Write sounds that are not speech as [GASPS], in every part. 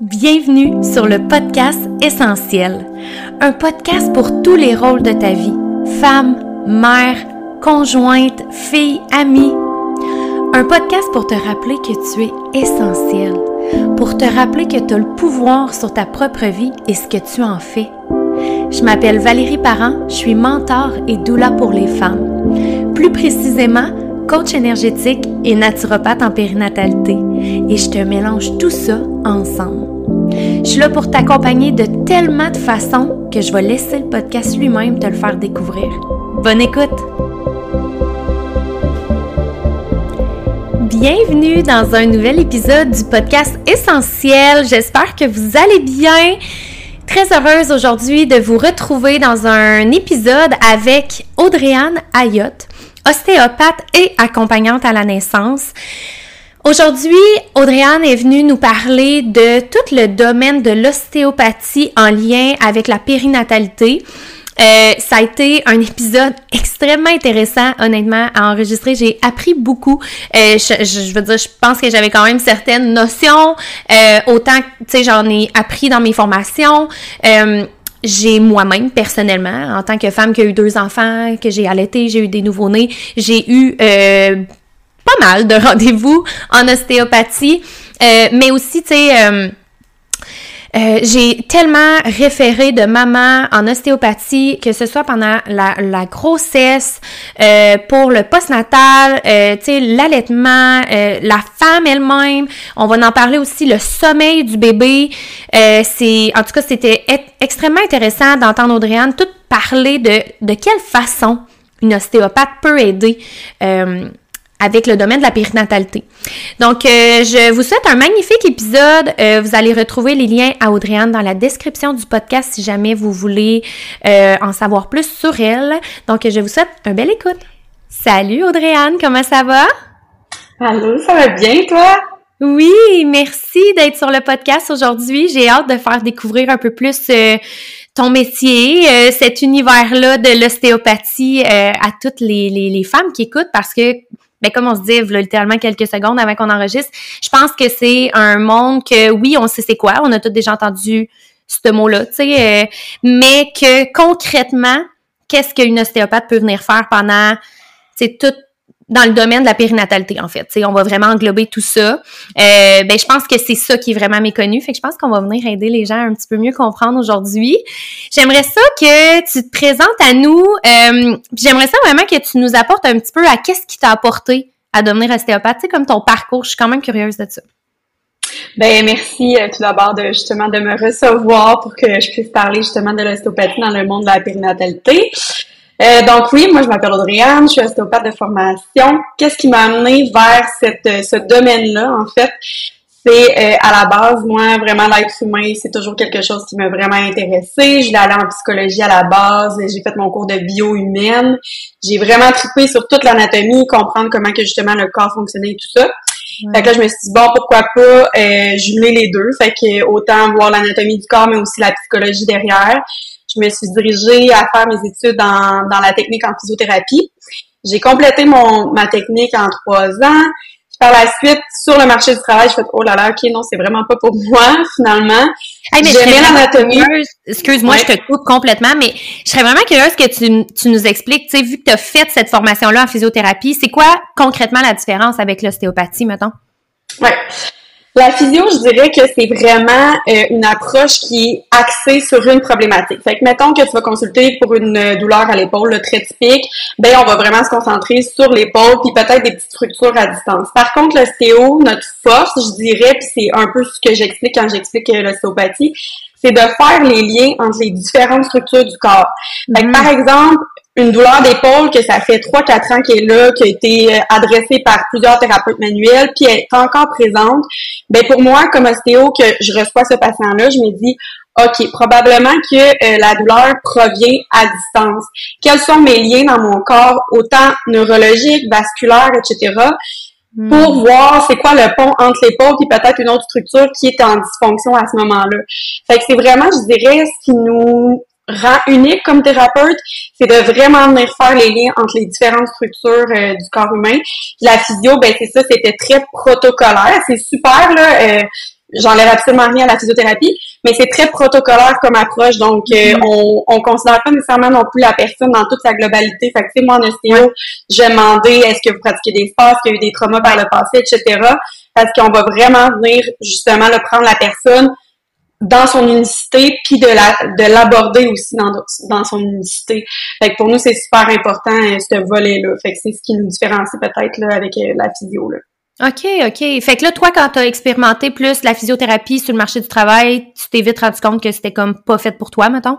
Bienvenue sur le podcast Essentiel, un podcast pour tous les rôles de ta vie, femme, mère, conjointe, fille, amie. Un podcast pour te rappeler que tu es essentiel, pour te rappeler que tu as le pouvoir sur ta propre vie et ce que tu en fais. Je m'appelle Valérie Parent, je suis mentor et doula pour les femmes. Plus précisément, coach énergétique et naturopathe en périnatalité. Et je te mélange tout ça ensemble. Je suis là pour t'accompagner de tellement de façons que je vais laisser le podcast lui-même te le faire découvrir. Bonne écoute! Bienvenue dans un nouvel épisode du podcast Essentiel. J'espère que vous allez bien. Très heureuse aujourd'hui de vous retrouver dans un épisode avec Audrey-Anne Ayotte, ostéopathe et accompagnante à la naissance. Aujourd'hui, Audrey-Anne est venue nous parler de tout le domaine de l'ostéopathie en lien avec la périnatalité. Euh, ça a été un épisode extrêmement intéressant, honnêtement, à enregistrer. J'ai appris beaucoup. Euh, je, veux dire, je pense que j'avais quand même certaines notions. Euh, autant, tu sais, j'en ai appris dans mes formations. J'ai moi-même, personnellement, en tant que femme qui a eu deux enfants, que j'ai allaité, j'ai eu des nouveau-nés, j'ai eu pas mal de [LAUGHS] rendez-vous en ostéopathie, euh, mais aussi, tu sais, euh, euh, j'ai tellement référé de maman en ostéopathie, que ce soit pendant la, grossesse, pour le postnatal, euh, l'allaitement, la femme elle-même. On va en parler aussi, le sommeil du bébé. c'est, en tout cas, c'était extrêmement intéressant d'entendre Audrey-Anne tout parler de, de quelle façon une ostéopathe peut aider avec le domaine de la périnatalité. Donc, euh, je vous souhaite un magnifique épisode. Euh, vous allez retrouver les liens à Audrey-Anne dans la description du podcast si jamais vous voulez euh, en savoir plus sur elle. Donc, je vous souhaite un bel écoute. Salut Audrey-Anne, comment ça va? Allô, ça va bien toi? Oui, merci d'être sur le podcast aujourd'hui. J'ai hâte de faire découvrir un peu plus ton métier, cet univers-là de l'ostéopathie à toutes les, les, les, femmes qui écoutent parce que ben comme on se dit littéralement quelques secondes avant qu'on enregistre, je pense que c'est un monde que oui, on sait c'est quoi, on a tous déjà entendu ce mot-là, tu sais, euh, mais que concrètement, qu'est-ce qu'une ostéopathe peut venir faire pendant, c'est tout dans le domaine de la périnatalité, en fait. on va vraiment englober tout ça. Euh, ben, je pense que c'est ça qui est vraiment méconnu. Fait que je pense qu'on va venir aider les gens à un petit peu mieux comprendre aujourd'hui. J'aimerais ça que tu te présentes à nous. Euh, J'aimerais ça vraiment que tu nous apportes un petit peu à qu'est-ce qui t'a apporté à devenir ostéopathe, tu sais, comme ton parcours. Je suis quand même curieuse de ça. Ben merci euh, tout d'abord de justement de me recevoir pour que je puisse parler justement de l'ostéopathie dans le monde de la périnatalité. Euh, donc oui, moi je m'appelle Audriane, je suis ostéopathe de formation. Qu'est-ce qui m'a amené vers cette, euh, ce domaine-là en fait? C'est euh, à la base, moi, vraiment l'être humain, c'est toujours quelque chose qui m'a vraiment intéressé. Je l'ai allé en psychologie à la base, j'ai fait mon cours de bio humaine. J'ai vraiment trippé sur toute l'anatomie, comprendre comment que justement le corps fonctionnait et tout ça. Fait que là, je me suis dit, bon, pourquoi pas euh, jumeler les deux. Fait que autant voir l'anatomie du corps, mais aussi la psychologie derrière je me suis dirigée à faire mes études dans, dans la technique en physiothérapie. J'ai complété mon, ma technique en trois ans. Par la suite, sur le marché du travail, je fais oh là là, ok, non, c'est vraiment pas pour moi, [LAUGHS] finalement. Hey, J'aimais l'anatomie. Excuse-moi, je te coupe complètement, mais je serais vraiment curieuse que tu, tu nous expliques, tu sais, vu que tu as fait cette formation-là en physiothérapie, c'est quoi concrètement la différence avec l'ostéopathie, mettons? Ouais. La physio, je dirais que c'est vraiment euh, une approche qui est axée sur une problématique. Fait que mettons que tu vas consulter pour une euh, douleur à l'épaule, le très typique, ben on va vraiment se concentrer sur l'épaule puis peut-être des petites structures à distance. Par contre, l'ostéo, notre force, je dirais, puis c'est un peu ce que j'explique quand j'explique euh, l'ostéopathie, c'est de faire les liens entre les différentes structures du corps. Fait que, par mm. exemple, une douleur d'épaule que ça fait 3-4 ans qu'elle est là, qui a été euh, adressée par plusieurs thérapeutes manuels, puis elle est encore présente, ben pour moi, comme ostéo, que je reçois ce patient-là, je me dis, OK, probablement que euh, la douleur provient à distance. Quels sont mes liens dans mon corps, autant neurologiques, vasculaires, etc., hmm. pour voir c'est quoi le pont entre l'épaule et peut-être une autre structure qui est en dysfonction à ce moment-là. Fait que c'est vraiment, je dirais, ce qui nous rend unique comme thérapeute, c'est de vraiment venir faire les liens entre les différentes structures euh, du corps humain. La physio, ben c'est ça, c'était très protocolaire, c'est super là. Euh, j'enlève absolument rien à la physiothérapie, mais c'est très protocolaire comme approche, donc euh, mm-hmm. on, on considère pas nécessairement non plus la personne dans toute sa globalité. Fait que, moi, en ostéo, j'ai demandé est-ce que vous pratiquez des sports, est-ce qu'il y a eu des traumas par le passé, etc. Parce qu'on va vraiment venir, justement, le prendre la personne dans son unicité, puis de la de l'aborder aussi dans, dans son unicité. Fait que pour nous, c'est super important, euh, ce volet-là. Fait que c'est ce qui nous différencie peut-être là, avec euh, la physio. Là. OK, OK. Fait que là, toi, quand tu as expérimenté plus la physiothérapie sur le marché du travail, tu t'es vite rendu compte que c'était comme pas fait pour toi, mettons?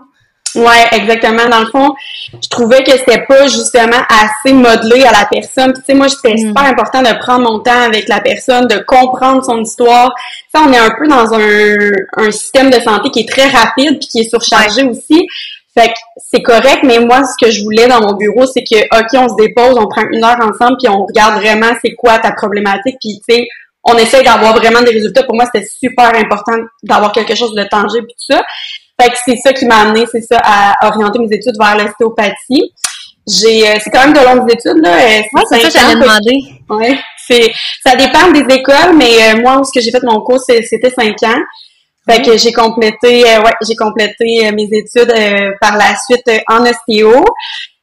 Ouais, exactement. Dans le fond, je trouvais que c'était pas justement assez modelé à la personne. tu sais, moi, c'était hmm. super important de prendre mon temps avec la personne, de comprendre son histoire. Ça, on est un peu dans un, un système de santé qui est très rapide puis qui est surchargé aussi. Fait que c'est correct, mais moi, ce que je voulais dans mon bureau, c'est que, OK, on se dépose, on prend une heure ensemble, puis on regarde vraiment c'est quoi ta problématique, puis tu sais, on essaye d'avoir vraiment des résultats. Pour moi, c'était super important d'avoir quelque chose de tangible, tout ça. Fait que c'est ça qui m'a amené, c'est ça, à orienter mes études vers l'ostéopathie. J'ai, euh, c'est quand même de longues études, là. Euh, c'est ça, j'allais demander. Ouais. C'est, ça dépend des écoles, mais euh, moi, ce que j'ai fait mon cours, c'était cinq ans. Fait que j'ai complété, euh, ouais, j'ai complété euh, mes études euh, par la suite en ostéo.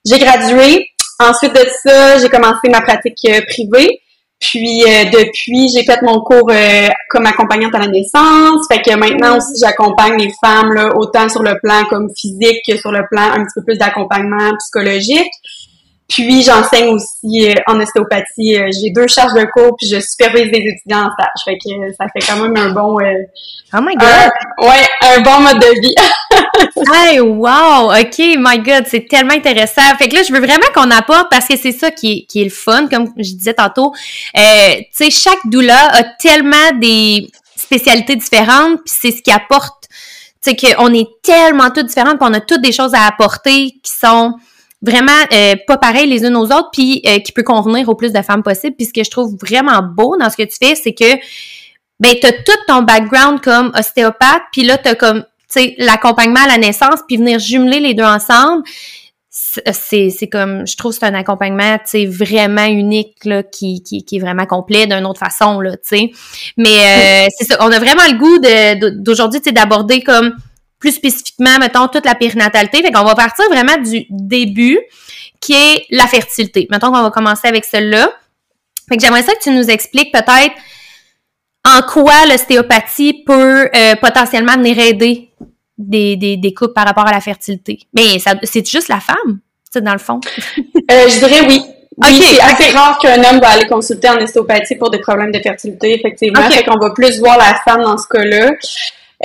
J'ai gradué. Ensuite de ça, j'ai commencé ma pratique privée. Puis depuis, j'ai fait mon cours comme accompagnante à la naissance. Fait que maintenant aussi, j'accompagne les femmes là, autant sur le plan comme physique que sur le plan un petit peu plus d'accompagnement psychologique. Puis j'enseigne aussi euh, en ostéopathie. Euh, j'ai deux charges de cours, puis je supervise des étudiants en stage. Fait que euh, ça fait quand même un bon. oh my god. ouais, un bon mode de vie. [LAUGHS] hey, wow, ok, my god, c'est tellement intéressant. Fait que là, je veux vraiment qu'on apporte parce que c'est ça qui est, qui est le fun, comme je disais tantôt. tu sais, chaque doula a tellement des spécialités différentes, puis c'est ce qui apporte. Tu sais, qu'on est tellement toutes différentes, puis on a toutes des choses à apporter qui sont vraiment euh, pas pareil les unes aux autres, puis euh, qui peut convenir au plus de femmes possible. Puis ce que je trouve vraiment beau dans ce que tu fais, c'est que ben t'as tout ton background comme ostéopathe, puis là t'as comme tu l'accompagnement à la naissance, puis venir jumeler les deux ensemble. C'est, c'est comme je trouve c'est un accompagnement tu vraiment unique là qui, qui, qui est vraiment complet d'une autre façon là tu sais mais euh, c'est ça on a vraiment le goût de, d'aujourd'hui tu sais d'aborder comme plus spécifiquement, mettons, toute la périnatalité. Fait qu'on va partir vraiment du début, qui est la fertilité. Mettons qu'on va commencer avec celle-là. Fait que j'aimerais ça que tu nous expliques peut-être en quoi l'ostéopathie peut euh, potentiellement venir aider des, des, des couples par rapport à la fertilité. Mais c'est juste la femme, c'est dans le fond. euh, je dirais oui. Oui, c'est assez rare qu'un homme va aller consulter en ostéopathie pour des problèmes de fertilité, effectivement. Fait qu'on va plus voir la femme dans ce cas-là.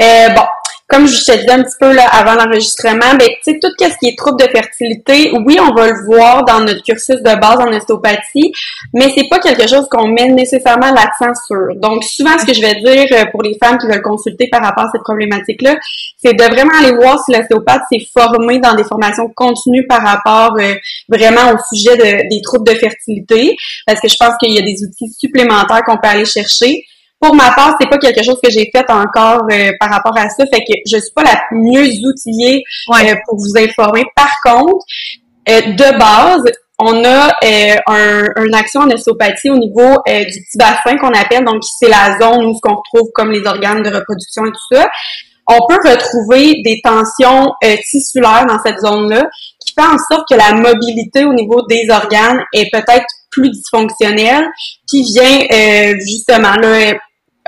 Euh, bon, comme je te disais un petit peu là, avant l'enregistrement, ben, tu sais, tout ce qui est trouble de fertilité, oui, on va le voir dans notre cursus de base en ostéopathie, mais c'est pas quelque chose qu'on met nécessairement l'accent sur. Donc, souvent, ce que je vais dire euh, pour les femmes qui veulent consulter par rapport à cette problématique-là, c'est de vraiment aller voir si l'ostéopathe s'est formé dans des formations continues par rapport euh, vraiment au sujet de, des troubles de fertilité, parce que je pense qu'il y a des outils supplémentaires qu'on peut aller chercher pour ma part, c'est pas quelque chose que j'ai fait encore euh, par rapport à ça, fait que je suis pas la mieux outillée euh, pour vous informer. Par contre, euh, de base, on a un, une action en ostéopathie au niveau du petit bassin qu'on appelle, donc c'est la zone où ce qu'on retrouve comme les organes de reproduction et tout ça. On peut retrouver des tensions tissulaires dans cette zone-là qui fait en sorte que la mobilité au niveau des organes est peut-être plus dysfonctionnelle, qui vient justement là,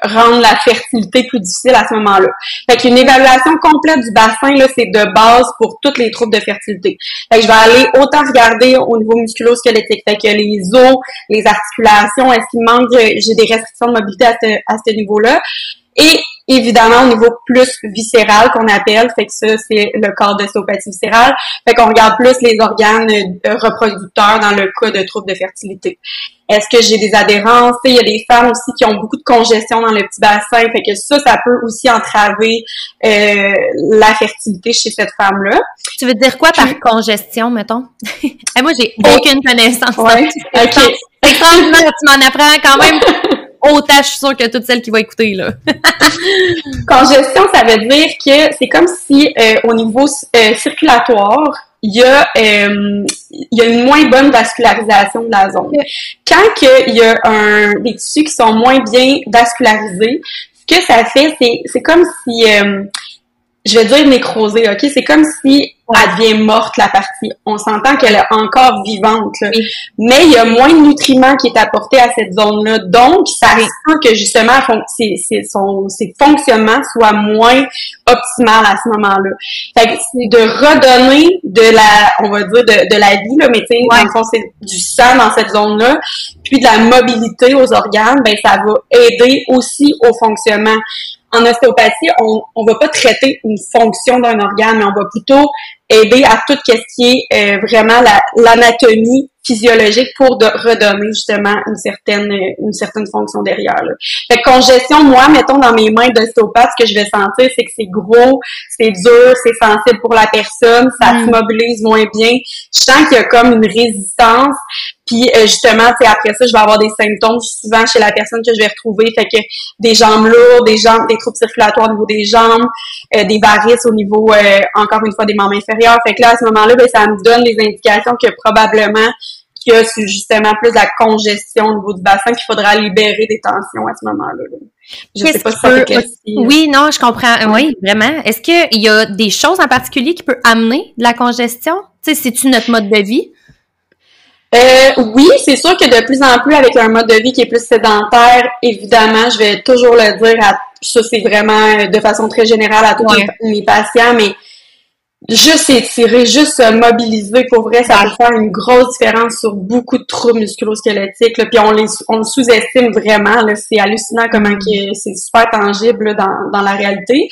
rendre la fertilité plus difficile à ce moment-là. Fait qu'une évaluation complète du bassin, là, c'est de base pour toutes les troubles de fertilité. Fait que je vais aller autant regarder au niveau musculo-squelettique, fait que les os, les articulations, est-ce qu'il manque, j'ai des restrictions de mobilité à ce, à ce niveau-là? Et évidemment au niveau plus viscéral qu'on appelle, fait que ça c'est le corps d'ostéopathie viscérale, fait qu'on regarde plus les organes euh, reproducteurs dans le cas de troubles de fertilité. Est-ce que j'ai des adhérences? Il y a des femmes aussi qui ont beaucoup de congestion dans le petit bassin, fait que ça, ça peut aussi entraver euh, la fertilité chez cette femme-là. Tu veux dire quoi par congestion, mettons? [LAUGHS] moi, j'ai aucune connaissance. Ouais. [LAUGHS] OK. tu m'en apprends quand même [LAUGHS] autant, je suis sûre que toutes celles qui vont écouter, là. [LAUGHS] Congestion, ça veut dire que c'est comme si euh, au niveau euh, circulatoire, il y, a, euh, il y a une moins bonne vascularisation de la zone. Quand il y a un, des tissus qui sont moins bien vascularisés, Ce que ça fait, c'est, c'est comme si, je vais dire nécrosé, ok? C'est comme si elle devient morte, la partie. On s'entend qu'elle est encore vivante, mais il y a moins de nutriments qui est apporté à cette zone-là. Donc, ça risque que justement ses, ses, son, ses fonctionnements soient moins optimales à ce moment-là. Fait que c'est de redonner de la, on va dire, de, de la vie, là, mais tu sais, dans le fond, c'est du sang dans cette zone-là, puis de la mobilité aux organes, ben ça va aider aussi au fonctionnement en ostéopathie, on ne va pas traiter une fonction d'un organe, mais on va plutôt aider à tout ce qui est euh, vraiment l'anatomie physiologique pour de redonner justement une certaine une certaine fonction derrière. Là. Fait que congestion, moi, mettons dans mes mains d'ostéopathe, ce que je vais sentir, c'est que c'est gros, c'est dur, c'est sensible pour la personne, ça mm. se mobilise moins bien. Je sens qu'il y a comme une résistance. Puis euh, justement, c'est après ça, je vais avoir des symptômes souvent chez la personne que je vais retrouver. Fait que des jambes lourdes, des jambes, des troubles circulatoires au niveau des jambes, euh, des varices au niveau, euh, encore une fois, des membres inférieurs. Fait que là, à ce moment-là, ben, ça me donne des indications que probablement qu'il y a justement plus la congestion au niveau du bassin qu'il faudra libérer des tensions à ce moment-là. Je sais pas si ça Oui, non, je comprends. Oui, vraiment. Est-ce qu'il y a des choses en particulier qui peuvent amener de la congestion? Tu sais, c'est-tu notre mode de vie? Euh, oui, c'est sûr que de plus en plus avec un mode de vie qui est plus sédentaire, évidemment, je vais toujours le dire à ça c'est vraiment de façon très générale à tous mes, patients, mais juste étirer, juste se mobiliser, pour vrai, ça peut faire une grosse différence sur beaucoup de troubles musculo-squelettiques. Puis on les on le sous-estime vraiment. C'est hallucinant comment mm. c'est super tangible dans, dans la réalité.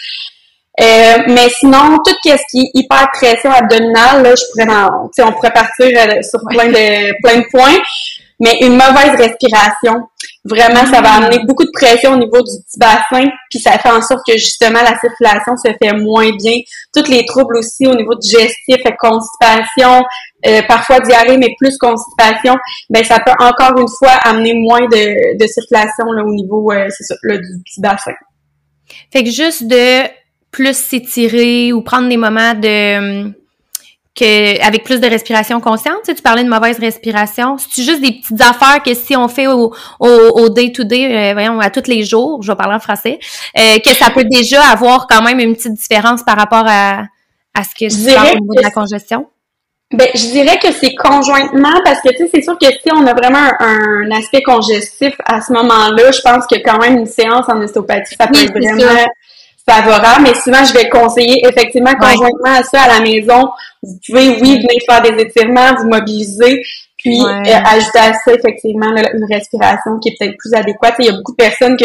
Euh, mais sinon, tout ce qui est hyper pression abdominale, là, je pourrais en, on pourrait partir euh, sur plein de plein de points. Mais une mauvaise respiration, vraiment, ça va amener beaucoup de pression au niveau du petit bassin, puis ça fait en sorte que justement la circulation se fait moins bien. Tous les troubles aussi au niveau digestif, constipation, euh, parfois diarrhée, mais plus constipation, ben ça peut encore une fois amener moins de, de circulation là, au niveau euh, ça, du petit bassin. Fait que juste de plus s'étirer ou prendre des moments de que avec plus de respiration consciente, tu, sais, tu parlais de mauvaise respiration, c'est juste des petites affaires que si on fait au au, day to day, euh, voyons à tous les jours, je vais parler en français, euh, que ça peut déjà avoir quand même une petite différence par rapport à à ce que je parle au niveau de la congestion? Ben, je dirais que c'est conjointement parce que tu sais, c'est sûr que si on a vraiment un, aspect congestif à ce moment-là, je pense que quand même une séance en ostéopathie, ça peut être vraiment favorable, mais souvent je vais conseiller effectivement conjointement à ça à la maison. Vous pouvez, oui, venir faire des étirements, vous mobiliser, puis euh, ajouter à ça effectivement une respiration qui est peut-être plus adéquate. Il y a beaucoup de personnes que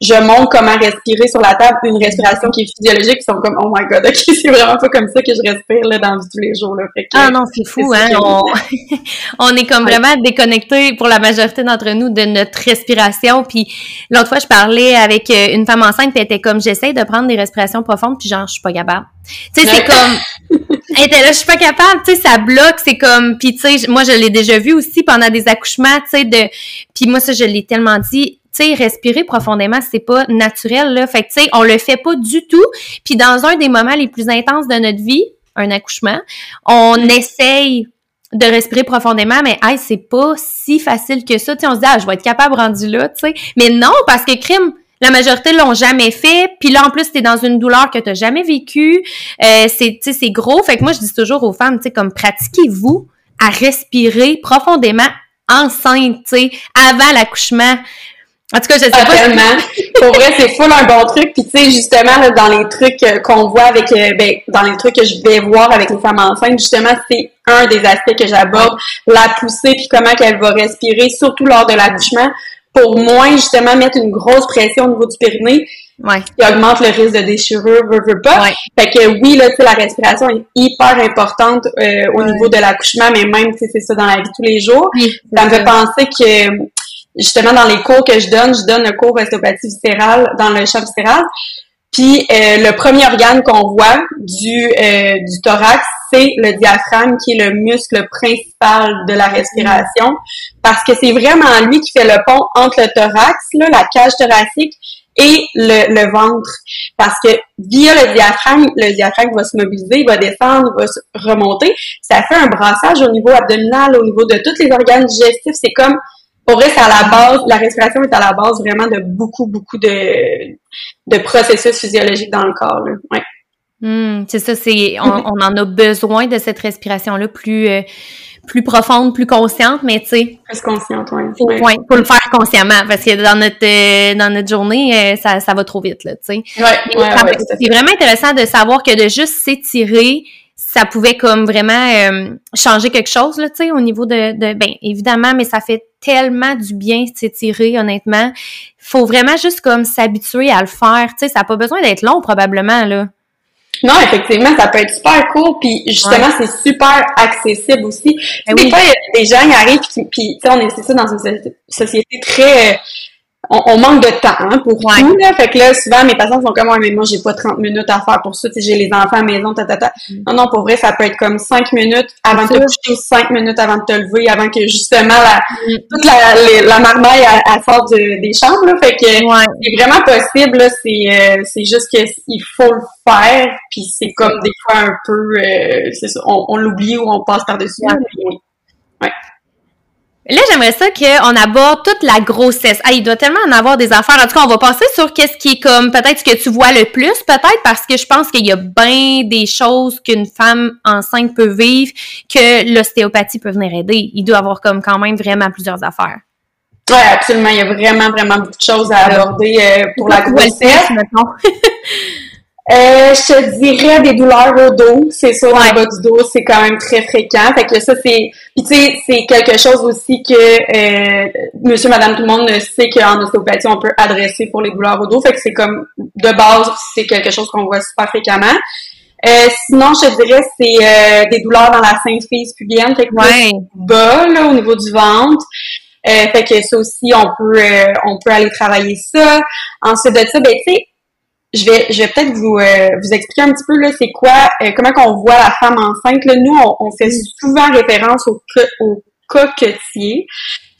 je montre comment respirer sur la table, une respiration qui est physiologique, qui sont comme oh my god, ok, [LAUGHS] c'est vraiment pas comme ça que je respire là, dans tous les jours. Là. ah non, c'est fou, hein. [LAUGHS] On... est comme vraiment déconnecté pour la majorité d'entre nous de notre respiration. Puis l'autre fois, je parlais avec euh, une femme enceinte, puis elle était comme j'essaie de prendre des respirations profondes, puis genre je suis pas capable. Tu sais, c'est comme [LAUGHS] elle était là, je suis pas capable, tu sais, ça bloque, c'est comme, puis tu sais, moi je l'ai déjà vu aussi pendant des accouchements, tu sais, de, puis moi ça je l'ai tellement dit, tu sais, respirer profondément, c'est pas naturel, là. Fait que, tu sais, on le fait pas du tout. Puis dans un des moments les plus intenses de notre vie, un accouchement, on essaye de respirer profondément, mais hey, c'est pas si facile que ça. Tu sais, on se dit, ah, je vais être capable rendu là, tu sais. Mais non, parce que crime, la majorité l'ont jamais fait. Puis là, en plus, t'es dans une douleur que t'as jamais vécue. Euh, c'est, gros. Fait que moi, je dis toujours aux femmes, tu sais, comme pratiquez-vous à respirer profondément enceinte, tu avant l'accouchement. En tout cas, je sais pas. Pour vrai, c'est full un bon truc. Puis tu sais, justement, dans les trucs euh, qu'on voit avec, euh, ben, dans les trucs que je vais voir avec les femmes enceintes, justement, c'est un des aspects que j'aborde, la poussée puis comment qu'elle va respirer, surtout lors de l'accouchement, pour moins justement mettre une grosse pression au niveau du périnée. Ouais. qui augmente le risque de déchirure, veut, veut pas. Fait que oui, là, la respiration est hyper importante euh, au niveau de l'accouchement, mais même, sais, c'est ça dans la vie tous les jours. ça me fait penser que justement dans les cours que je donne, je donne le cours ostéopathie viscérale dans le champ viscéral. Puis euh, le premier organe qu'on voit du euh, du thorax, c'est le diaphragme qui est le muscle principal de la respiration parce que c'est vraiment lui qui fait le pont entre le thorax, là, la cage thoracique et le, ventre. Parce que via le diaphragme, le diaphragme va se mobiliser, il va descendre, va se remonter. Ça fait un brassage au niveau abdominal, au niveau de tous les organes digestifs. C'est comme pour vrai, c'est à la base, la respiration est à la base vraiment de beaucoup, beaucoup de, de processus physiologiques dans le corps. Là. Ouais. Hmm, c'est ça, c'est on, on, en a besoin de cette respiration-là plus euh, plus profonde, plus consciente, mais tu sais. Plus consciente, oui. Faut, ouais. faut le faire consciemment parce que dans notre euh, dans notre journée, euh, ça, ça va trop vite, là, tu sais. Ouais, c'est vraiment intéressant de savoir que de juste s'étirer, ça pouvait comme vraiment changer quelque chose, là, tu sais, au niveau de, de, ben, évidemment, mais ça fait tellement du bien s'étirer, honnêtement. Faut vraiment juste comme s'habituer à le faire, tu sais, ça n'a pas besoin d'être long, probablement, là. Non, effectivement, ça peut être super cool, puis justement, c'est super accessible aussi. Ben des fois, des gens qui arrivent, puis, puis tu sais, on est c'est ça dans une société très on, manque de temps hein, pour tout. Là. Fait que là, souvent, mes patients sont comme Ouais, mais moi, j'ai pas 30 minutes à faire pour ça. J'ai les enfants à la maison, ta, ta, ta. Mm. Non, non, pour vrai, ça peut être comme 5 minutes avant de te coucher, 5 minutes avant de te lever, avant que justement la, mm. toute la, la marmaille elle, sorte des chambres. Là. Fait que c'est vraiment possible. C'est euh, c'est juste qu'il faut le faire. Puis c'est comme des fois un peu euh, c'est ça, on, on l'oublie ou on passe par-dessus. Ouais. Là, j'aimerais ça qu'on aborde toute la grossesse. Ah, il doit tellement en avoir des affaires. En tout cas, on va passer sur qu'est-ce qui est comme peut-être ce que tu vois le plus, peut-être parce que je pense qu'il y a bien des choses qu'une femme enceinte peut vivre que l'ostéopathie peut venir aider. Il doit avoir comme quand même vraiment plusieurs affaires. Oui, absolument. Il y a vraiment, vraiment beaucoup de choses à aborder euh, pour la grossesse. [LAUGHS] Euh, je te dirais des douleurs au dos, c'est ça, ouais. bas du dos, c'est quand même très fréquent. Fait que ça, c'est. Puis tu sais, c'est quelque chose aussi que euh, monsieur, madame, tout le monde sait qu'en ostéopathie, on peut adresser pour les douleurs au dos. Fait que c'est comme de base, c'est quelque chose qu'on voit super fréquemment. Euh, sinon, je te dirais c'est euh, des douleurs dans la symphyse pubienne, fait que ouais. bas là, au niveau du ventre. Euh, fait que ça aussi, on peut on peut aller travailler ça. Ensuite de ça, ben tu sais, je vais, je vais peut-être vous, euh, vous expliquer un petit peu là, c'est quoi, euh, comment qu'on voit la femme enceinte. Là, nous, on, fait souvent référence au, au coquetier.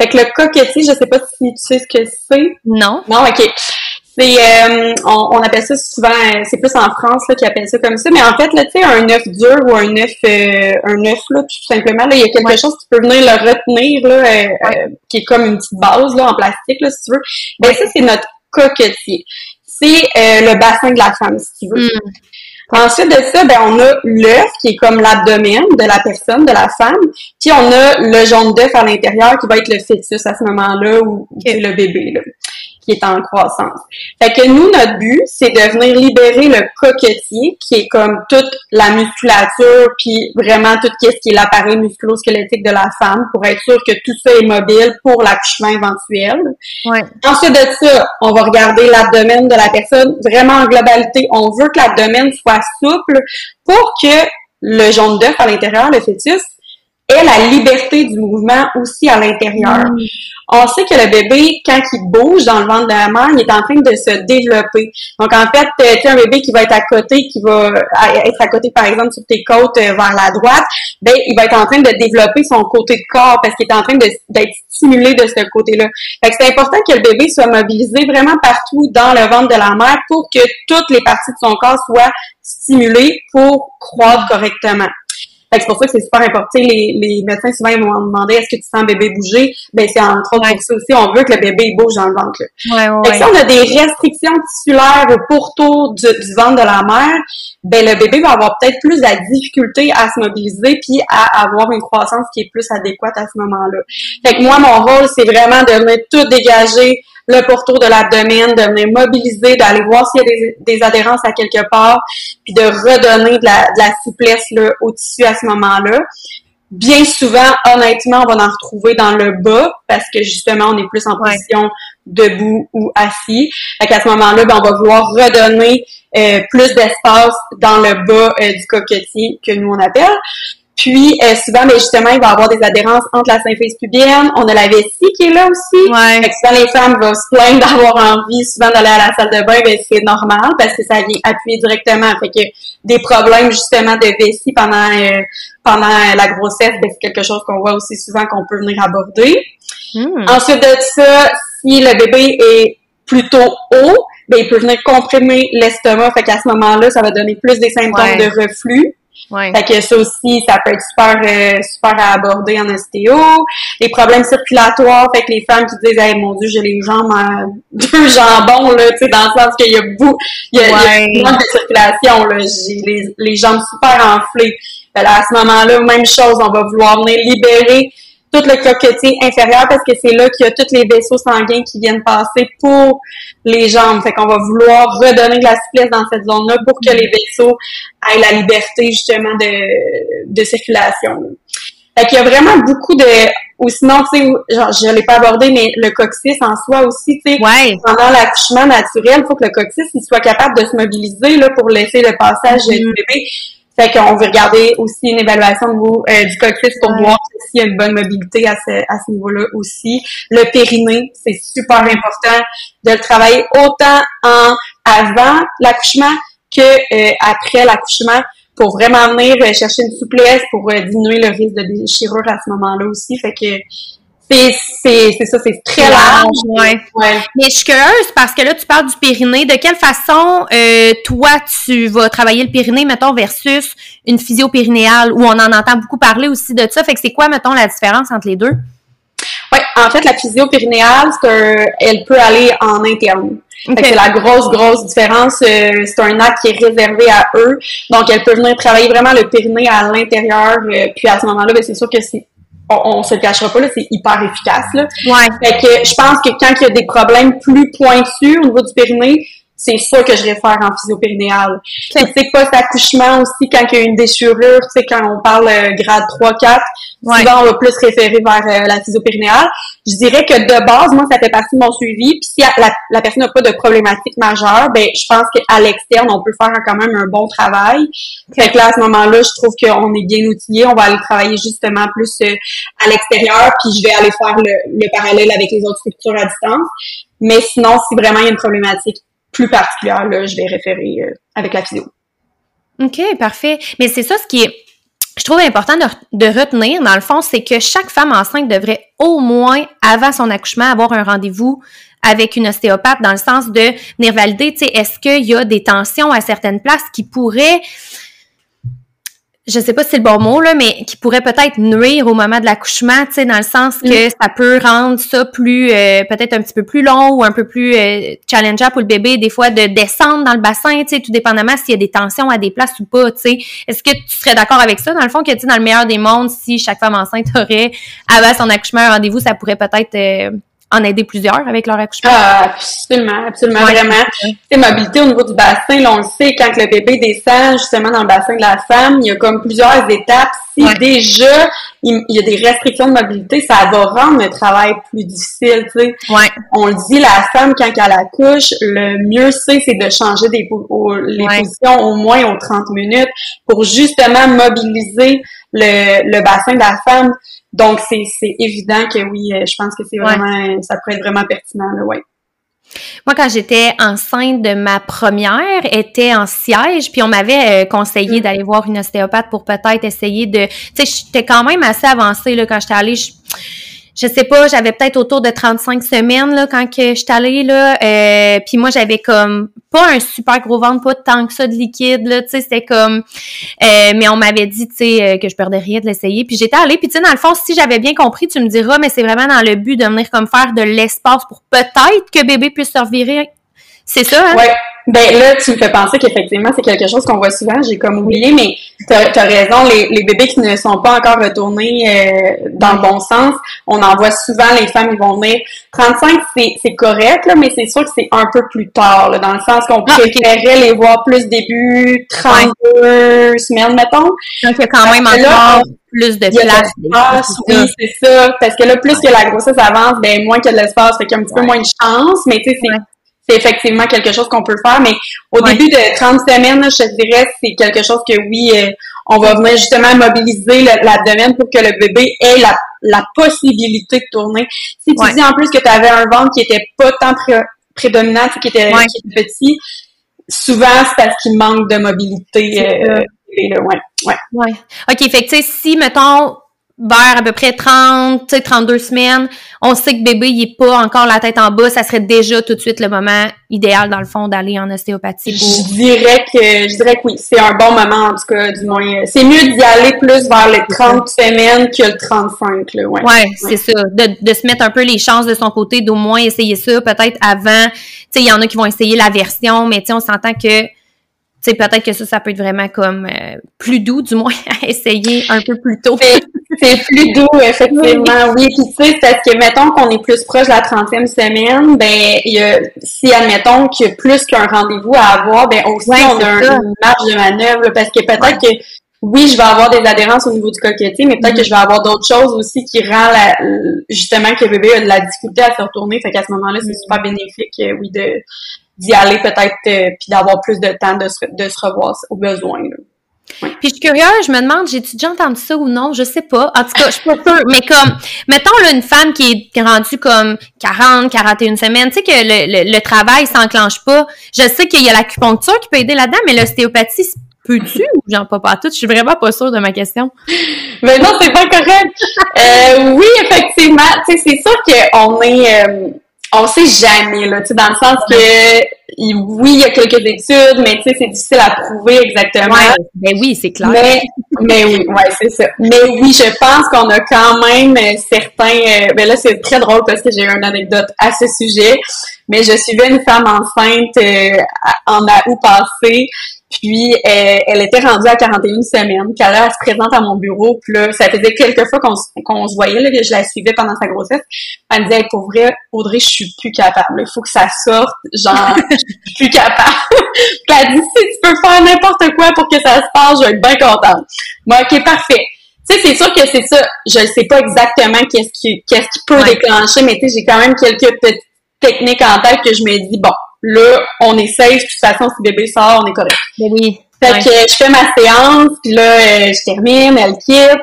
Fait que le coquetier, je sais pas si tu sais ce que c'est. Non. Non, ok. C'est, euh, on, on, appelle ça souvent, c'est plus en France là qui appelle ça comme ça, mais en fait là, tu sais, un œuf dur ou un œuf, un œuf là, tout simplement là, il y a quelque chose qui peut venir le retenir là, qui est comme une petite base là en plastique là, si tu veux. Ben ça c'est notre coquetier c'est euh, le bassin de la femme, si tu veux. Mm. Ensuite de ça, ben, on a l'œuf qui est comme l'abdomen de la personne, de la femme. Puis on a le jaune d'œuf à l'intérieur qui va être le fœtus à ce moment-là ou le bébé. Là qui est en croissance. Fait que nous, notre but, c'est de venir libérer le coquetier, qui est comme toute la musculature, puis vraiment tout ce qui est l'appareil musculo-squelettique de la femme, pour être sûr que tout ça est mobile pour l'accouchement éventuel. Ouais. Ensuite de ça, on va regarder l'abdomen de la personne, vraiment en globalité. On veut que l'abdomen soit souple pour que le jaune d'œuf à l'intérieur, le fœtus, ait la liberté du mouvement aussi à l'intérieur. Mm. On sait que le bébé, quand il bouge dans le ventre de la mère, il est en train de se développer. Donc, en fait, euh, tu un bébé qui va être à côté, qui va être à côté, par exemple, sur tes côtes euh, vers la droite, ben, il va être en train de développer son côté de corps parce qu'il est en train d'être stimulé de ce côté-là. Fait que c'est important que le bébé soit mobilisé vraiment partout dans le ventre de la mère pour que toutes les parties de son corps soient stimulées pour croître correctement c'est pour ça que c'est super important. Les, les médecins souvent ils m'ont demandé est-ce que tu sens bébé bouger? Ben c'est entre autres pour ça aussi, on veut que le bébé bouge dans le ventre. Ouais, ouais, si on a des restrictions tissulaires au pourtour du, du, ventre de la mère, ben le bébé va avoir peut-être plus de difficulté à se mobiliser puis à avoir une croissance qui est plus adéquate à ce moment-là. Fait que moi, mon rôle, c'est vraiment de venir tout dégager le pourtour de l'abdomen, de venir mobiliser, d'aller voir s'il y a des, adhérences à quelque part, puis de redonner de la, de la souplesse là, au tissu à ce moment-là. Bien souvent, honnêtement, on va en retrouver dans le bas parce que justement, on est plus en position debout ou assis. Fait qu'à ce moment-là, ben, on va vouloir redonner euh, plus d'espace dans le bas euh, du coquetier que nous on appelle. Puis euh, souvent, mais ben, justement, il va y avoir des adhérences entre la symphyse pubienne. On a la vessie qui est là aussi. Ouais. Fait que souvent, les femmes vont se plaindre d'avoir envie souvent d'aller à la salle de bain, ben c'est normal parce que ça vient appuyer directement. Fait que des problèmes justement de vessie pendant euh, pendant la grossesse, ben, c'est quelque chose qu'on voit aussi souvent qu'on peut venir aborder. Hmm. Ensuite de ça, si le bébé est plutôt haut, ben il peut venir comprimer l'estomac. Fait qu'à ce moment-là, ça va donner plus des symptômes de reflux Ouais. Fait que ça aussi, ça peut être super euh, super à aborder en ostéo. Les problèmes circulatoires, fait que les femmes qui disent hey, mon dieu, j'ai les jambes [LAUGHS] deux jambons là, tu sais dans le sens qu'il y a beaucoup il y a, il y a de circulation là, j'ai les, les jambes super enflées. Là, à ce moment-là, même chose, on va vouloir venir libérer tout le coquetier inférieur parce que c'est là qu'il y a tous les vaisseaux sanguins qui viennent passer pour les jambes. Fait qu'on va vouloir redonner de la souplesse dans cette zone-là pour que les vaisseaux aient la liberté justement de, de circulation. Fait qu'il y a vraiment beaucoup de ou sinon, tu sais, genre, je l'ai pas abordé, mais le coccyx en soi aussi, tu sais, pendant l'accouchement naturel, il faut que le coccyx il soit capable de se mobiliser là pour laisser le passage du mm-hmm. bébé. Fait qu'on veut regarder aussi une évaluation euh, du coccyx pour voir s'il y a une bonne mobilité à ce, à ce niveau-là aussi. Le périnée, c'est super important de le travailler autant en avant l'accouchement que euh, après l'accouchement pour vraiment venir euh, chercher une souplesse pour diminuer le risque de déchirure à ce moment-là aussi. Fait que c'est ça, c'est très large. Ouais. Mais je suis curieuse parce que là, tu parles du périnée. De quelle façon, euh, toi, tu vas travailler le périnée, mettons, versus une physio périnéale où on en entend beaucoup parler aussi de ça? Fait que c'est quoi, mettons, la différence entre les deux? Oui, en fait, la physio périnéale, elle peut aller en interne. C'est la grosse, grosse différence. Euh, c'est un acte qui est réservé à eux. Donc, elle peut venir travailler vraiment le périnée à l'intérieur. Euh, puis à ce moment-là, ben, c'est sûr que c'est on, se cachera pas, là, c'est hyper efficace. Là. Ouais. Fait que je pense que quand il y a des problèmes plus pointus au niveau du périnée, c'est ça que je réfère en physio-périnéal. Okay. C'est post-accouchement aussi, quand il y a une déchirure, tu sais, quand on parle euh, grade 3-4, souvent on va plus référer vers euh, la physio-périnéale. Je dirais que de base, moi, ça fait partie de mon suivi. Puis si la, la personne n'a pas de problématique majeure, ben je pense qu'à l'externe, on peut faire quand même un bon travail. Fait que là, à ce moment-là, je trouve qu'on est bien outillé. On va aller travailler justement plus euh, à l'extérieur, puis je vais aller faire le, le parallèle avec les autres structures à distance. Mais sinon, si vraiment il y a une problématique plus particulière, là, je vais référer euh, avec la physio. OK, parfait. Mais c'est ça ce qui est, je trouve important de, retenir, dans le fond, c'est que chaque femme enceinte devrait au moins, avant son accouchement, avoir un rendez-vous avec une ostéopathe dans le sens de venir valider, tu sais, est-ce qu'il y a des tensions à certaines places qui pourraient je sais pas si c'est le bon mot, là, mais qui pourrait peut-être nuire au moment de l'accouchement, tu sais, dans le sens que mm. ça peut rendre ça plus, euh, peut-être un petit peu plus long ou un peu plus euh, challengeant pour le bébé, des fois, de descendre dans le bassin, tu sais, tout dépendamment s'il y a des tensions à des places ou pas, tu sais. Est-ce que tu serais d'accord avec ça, dans le fond, que, tu sais, dans le meilleur des mondes, si chaque femme enceinte aurait, avant son accouchement, un rendez-vous, ça pourrait peut-être... Euh, en aider plusieurs avec leur accouchement? Ah, absolument, absolument, vraiment. C'est mobilité au niveau du bassin, là, on le sait, quand le bébé descend justement dans le bassin de la femme, il y a comme plusieurs étapes. Si déjà il, y a des restrictions de mobilité, ça va rendre le travail plus difficile, tu sais. Ouais. On le dit, la femme, quand elle accouche, le mieux c'est, c'est de changer des, les positions au moins aux 30 minutes pour justement mobiliser le, le bassin de la femme. Donc, c'est évident que oui, euh, je pense que c'est vraiment, ça pourrait être vraiment pertinent, là, ouais. Moi, quand j'étais enceinte de ma première, était en siège, puis on m'avait euh, conseillé mm. d'aller voir une ostéopathe pour peut-être essayer de... Tu sais, j'étais quand même assez avancée, là, quand j'étais allée je sais pas, j'avais peut-être autour de 35 semaines là quand que j'étais allée là, euh, puis moi j'avais comme pas un super gros ventre, pas tant que ça de liquide là, c'était comme euh, mais on m'avait dit sais euh, que je perdais rien de l'essayer, puis j'étais allée, puis tu sais dans le fond si j'avais bien compris, tu me diras mais c'est vraiment dans le but de venir comme faire de l'espace pour peut-être que bébé puisse se revirer. C'est ça hein? Ouais. Ben là, tu me fais penser qu'effectivement, c'est quelque chose qu'on voit souvent. J'ai comme oublié, mais tu as, raison. Les, les, bébés qui ne sont pas encore retournés euh, dans le bon sens, on en voit souvent. Les femmes, ils vont venir 35, c'est correct, là, mais c'est sûr que c'est un peu plus tard, là, dans le sens qu'on ah, préférerait les voir plus début 32 semaines, mettons. Donc, il y a quand même encore plus de place. oui, c'est ça. Parce que là, plus que la grossesse avance, ben moins qu'il y a de l'espace, fait qu'il y a un petit peu moins de chance, mais tu sais, c'est c'est effectivement quelque chose qu'on peut faire. Mais au début de 30 semaines, je te dirais, c'est quelque chose que oui, euh, on va venir justement mobiliser l'abdomen pour que le bébé ait la, possibilité de tourner. Si tu dis en plus que tu avais un ventre qui était pas tant prédominant, qui était, petit, souvent c'est parce qu'il manque de mobilité. Euh, ouais, ouais. OK, fait que tu sais, si, mettons, vers à peu près 30, 32 semaines, on sait que bébé il est pas encore la tête en bas, ça serait déjà tout de suite le moment idéal dans le fond d'aller en ostéopathie. Je dirais que je dirais que oui, c'est un bon moment en tout cas du moins. C'est mieux d'y aller plus vers les 30 semaines que le 35 là, ouais. Ouais, c'est ça, de, de se mettre un peu les chances de son côté, d'au moins essayer ça peut-être avant. Tu sais, il y en a qui vont essayer la version, mais tu sais on s'entend que sais, peut-être que ça, ça peut être vraiment comme euh, plus doux, du moins, [LAUGHS] à essayer un peu plus tôt. C'est plus doux, effectivement, oui. Puis tu sais, parce que, mettons qu'on est plus proche de la 30e semaine, ben, y a, si, admettons qu'il y a plus qu'un rendez-vous à avoir, ben, aussi, on a une marge de manœuvre, parce que peut-être que, oui, je vais avoir des adhérences au niveau du coquetier, mais peut-être que je vais avoir d'autres choses aussi qui rend la, justement que le bébé a de la difficulté à se retourner. Fait qu'à ce moment-là, c'est super bénéfique, euh, oui, de, d'y aller peut-être euh, puis d'avoir plus de temps de se, de se revoir au besoin. Puis je suis curieuse, je me demande, j'ai-tu déjà entendu ça ou non? Je sais pas. En tout cas, je suis pas sûre. Mais comme, mettons là, une femme qui est rendue comme 40, 41 semaines, tu sais que le, le, travail s'enclenche pas. Je sais qu'il y a l'acupuncture qui peut aider là-dedans, mais l'ostéopathie, peux-tu ou j'en pas pas tout? Je suis vraiment pas sûre de ma question. Mais non, c'est pas correct. euh, oui, effectivement. Tu sais, c'est sûr qu'on est... Euh, on sait jamais, là, tu sais, dans le sens que, oui, il y a quelques études, mais tu sais, c'est difficile à prouver exactement. mais oui, c'est clair. Mais, mais oui, ouais, c'est ça. Mais oui, je pense qu'on a quand même certains, euh, ben là, c'est très drôle parce que j'ai une anecdote à ce sujet, mais je suivais une femme enceinte euh, en août passé, puis euh, elle était rendue à 41 semaines. Puis là, elle se présente à mon bureau. Puis là, ça faisait quelques fois qu'on qu'on se voyait, là, que je la suivais pendant sa grossesse. Elle me disait, pour vrai, Audrey, je suis plus capable. Il faut que ça sorte. Genre, [LAUGHS] je suis plus capable. puis elle dit, si tu peux faire n'importe quoi pour que ça se passe, je vais être bien contente. Moi, ok, parfait. Tu sais, c'est sûr que c'est ça. Je ne sais pas exactement qu'est-ce qui, qu'est-ce qui peut déclencher, mais tu sais, j'ai quand même quelques petites techniques en tête que je me dis, bon, là, on est safe, de toute façon, si bébé sort, on est correct. Ben oui. Fait que je fais ma séance, puis là, euh, je termine, elle quitte,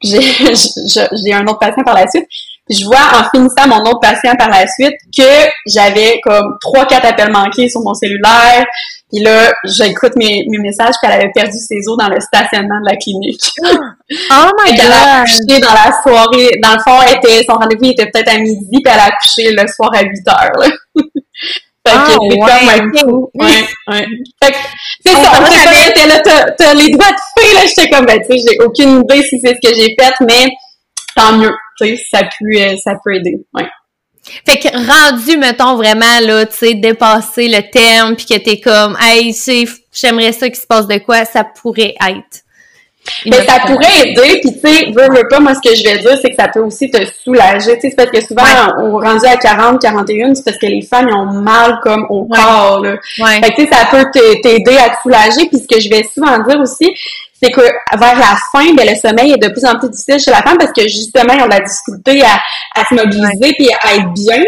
puis [LAUGHS] j'ai un autre patient par la suite. Puis je vois en finissant mon autre patient par la suite que j'avais comme trois, quatre appels manqués sur mon cellulaire. Puis là, j'écoute mes, mes messages qu'elle avait perdu ses os dans le stationnement de la clinique. [GASPS] Oh my god! Elle a accouché dans la soirée. Dans le fond, était, son rendez-vous était peut-être à midi, puis elle a accouché le soir à 8 heures. [LAUGHS] Fait que ah, c'est comme un [LAUGHS] Ouais, ouais. Fait que, c'est ça, on savait, là, t'as, les doigts de fée, là, j'étais comme, ben, tu sais, j'ai aucune idée si c'est ce que j'ai fait, mais tant mieux, tu sais, ça peut, euh, ça peut aider, ouais. Fait que rendu, mettons, vraiment, là, tu sais, dépasser le terme, puis que t'es comme, hey, tu j'aimerais ça qu'il se passe de quoi, ça pourrait être. Mais ça pourrait aider, puis tu sais, veux, veux pas, moi ce que je vais dire, c'est que ça peut aussi te soulager, tu sais, c'est parce que souvent, on, rendu à 40, 41, c'est parce que les femmes, ont mal comme au corps, là. Fait que tu sais, ça peut t'aider à te soulager, puis ce que je vais souvent dire aussi, c'est que vers la fin, ben, le sommeil est de plus en plus difficile chez la femme parce que justement, ils ont de la difficulté à, à se mobiliser puis à être bien.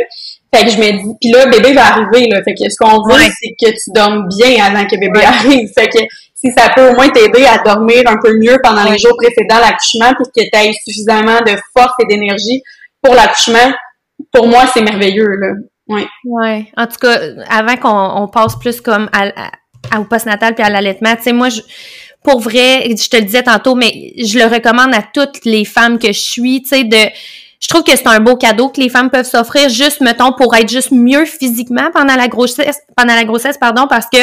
Fait que je me dis, puis là, bébé va arriver, là. Fait que ce qu'on veut, c'est que tu dormes bien avant que bébé arrive. Fait que si ça peut au moins t'aider à dormir un peu mieux pendant les jours précédents l'accouchement pour que tu aies suffisamment de force et d'énergie pour l'accouchement, pour moi, c'est merveilleux, là. Ouais. Ouais. En tout cas, avant qu'on on passe plus comme à, à, au postnatal puis à l'allaitement, tu sais, moi, je, pour vrai, je te le disais tantôt, mais je le recommande à toutes les femmes que je suis, tu sais, de, je trouve que c'est un beau cadeau que les femmes peuvent s'offrir juste, mettons, pour être juste mieux physiquement pendant la grossesse, pendant la grossesse, pardon, parce que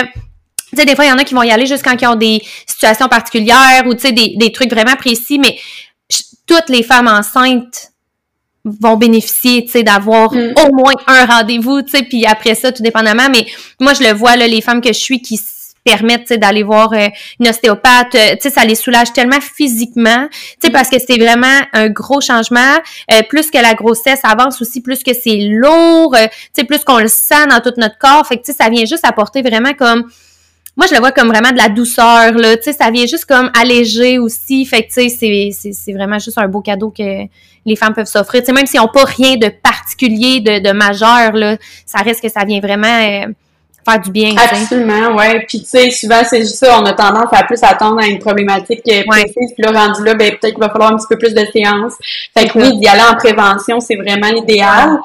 tu sais, des fois, il y en a qui vont y aller juste quand ils ont des situations particulières ou, tu sais, des, des trucs vraiment précis, mais toutes les femmes enceintes vont bénéficier, tu sais, d'avoir mm. au moins un rendez-vous, tu sais, puis après ça, tout dépendamment, mais moi, je le vois, là, les femmes que je suis qui permettent d'aller voir euh, une ostéopathe, euh, tu sais, ça les soulage tellement physiquement, tu sais, parce que c'est vraiment un gros changement. Euh, plus que la grossesse avance aussi, plus que c'est lourd, tu sais, plus qu'on le sent dans tout notre corps. Fait que, tu sais, ça vient juste apporter vraiment comme moi, je le vois comme vraiment de la douceur, là. Tu sais, ça vient juste comme alléger aussi. Fait que, tu sais, c'est vraiment juste un beau cadeau que les femmes peuvent s'offrir. Tu sais, même s'ils n'ont pas rien de particulier, de, de majeur, là, ça reste que ça vient vraiment faire du bien. Absolument, ouais. Puis tu sais, souvent c'est juste ça, on a tendance à plus attendre à une problématique précise. Puis là, rendu là, ben peut-être qu'il va falloir un petit peu plus de séances. Fait que oui, d'y aller en prévention, c'est vraiment l'idéal.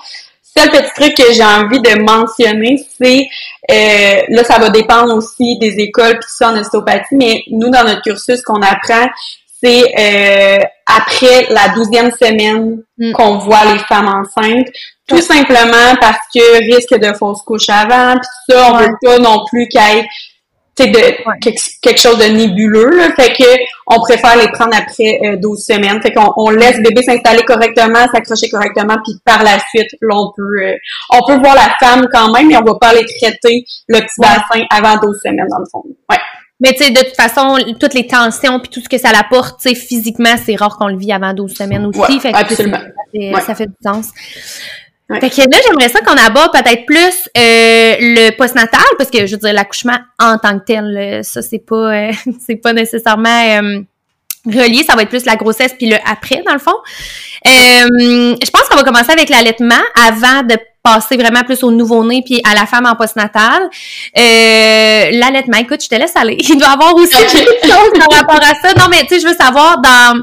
Seul petit truc que j'ai envie de mentionner, c'est euh, là, ça va dépendre aussi des écoles puis ça en ostéopathie, mais nous, dans notre cursus, qu'on apprend, c'est euh, après la douzième semaine Mm. qu'on voit les femmes enceintes, tout simplement parce que risque de fausse couche avant, puis ça, on Ouais. veut pas non plus qu'il y ait de, quelque, quelque chose de nébuleux, là. fait que on préfère les prendre après euh, 12 semaines, fait qu'on on laisse le bébé s'installer correctement, s'accrocher correctement, puis par la suite, là, on peut euh, on peut voir la femme quand même, mais on va pas aller traiter le petit Ouais. bassin avant 12 semaines dans le fond. Ouais. Mais tu sais, de toute façon, toutes les tensions puis tout ce que ça apporte, tu sais, physiquement, c'est rare qu'on le vit avant 12 semaines aussi. Ouais, fait que absolument. Ça fait, Ouais. ça fait du sens. Ouais. Fait que là, j'aimerais ça qu'on aborde peut-être plus euh, le postnatal, parce que je veux dire, l'accouchement en tant que tel, là, ça, c'est pas euh, [LAUGHS] c'est pas nécessairement euh, relié, ça va être plus la grossesse puis le après, dans le fond. Euh, je pense qu'on va commencer avec l'allaitement avant de passer vraiment plus au nouveau-né puis à la femme en postnatal. Euh, l'allaitement, écoute, je te laisse aller. [LAUGHS] Il doit y avoir aussi [LAUGHS] quelque chose par rapport à ça. Non, mais tu sais, je veux savoir dans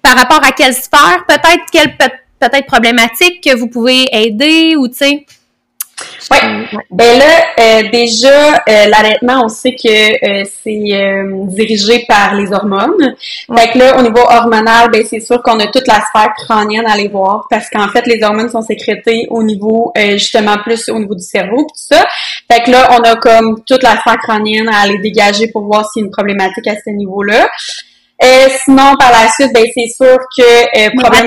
par rapport à quelle sphère, peut-être quelle peut- peut-être problématique que vous pouvez aider ou tu sais. Ouais. Ben là, euh, déjà, euh, l'allaitement, on sait que euh, c'est euh, dirigé par les hormones. Fait que là, au niveau hormonal, ben c'est sûr qu'on a toute la sphère crânienne à aller voir parce qu'en fait, les hormones sont sécrétées au niveau, justement, plus au niveau du cerveau tout ça. Fait que là, on a comme toute la sphère crânienne à aller dégager pour voir s'il y a une problématique à ce niveau-là. Sinon, par la suite, ben c'est sûr que euh, problème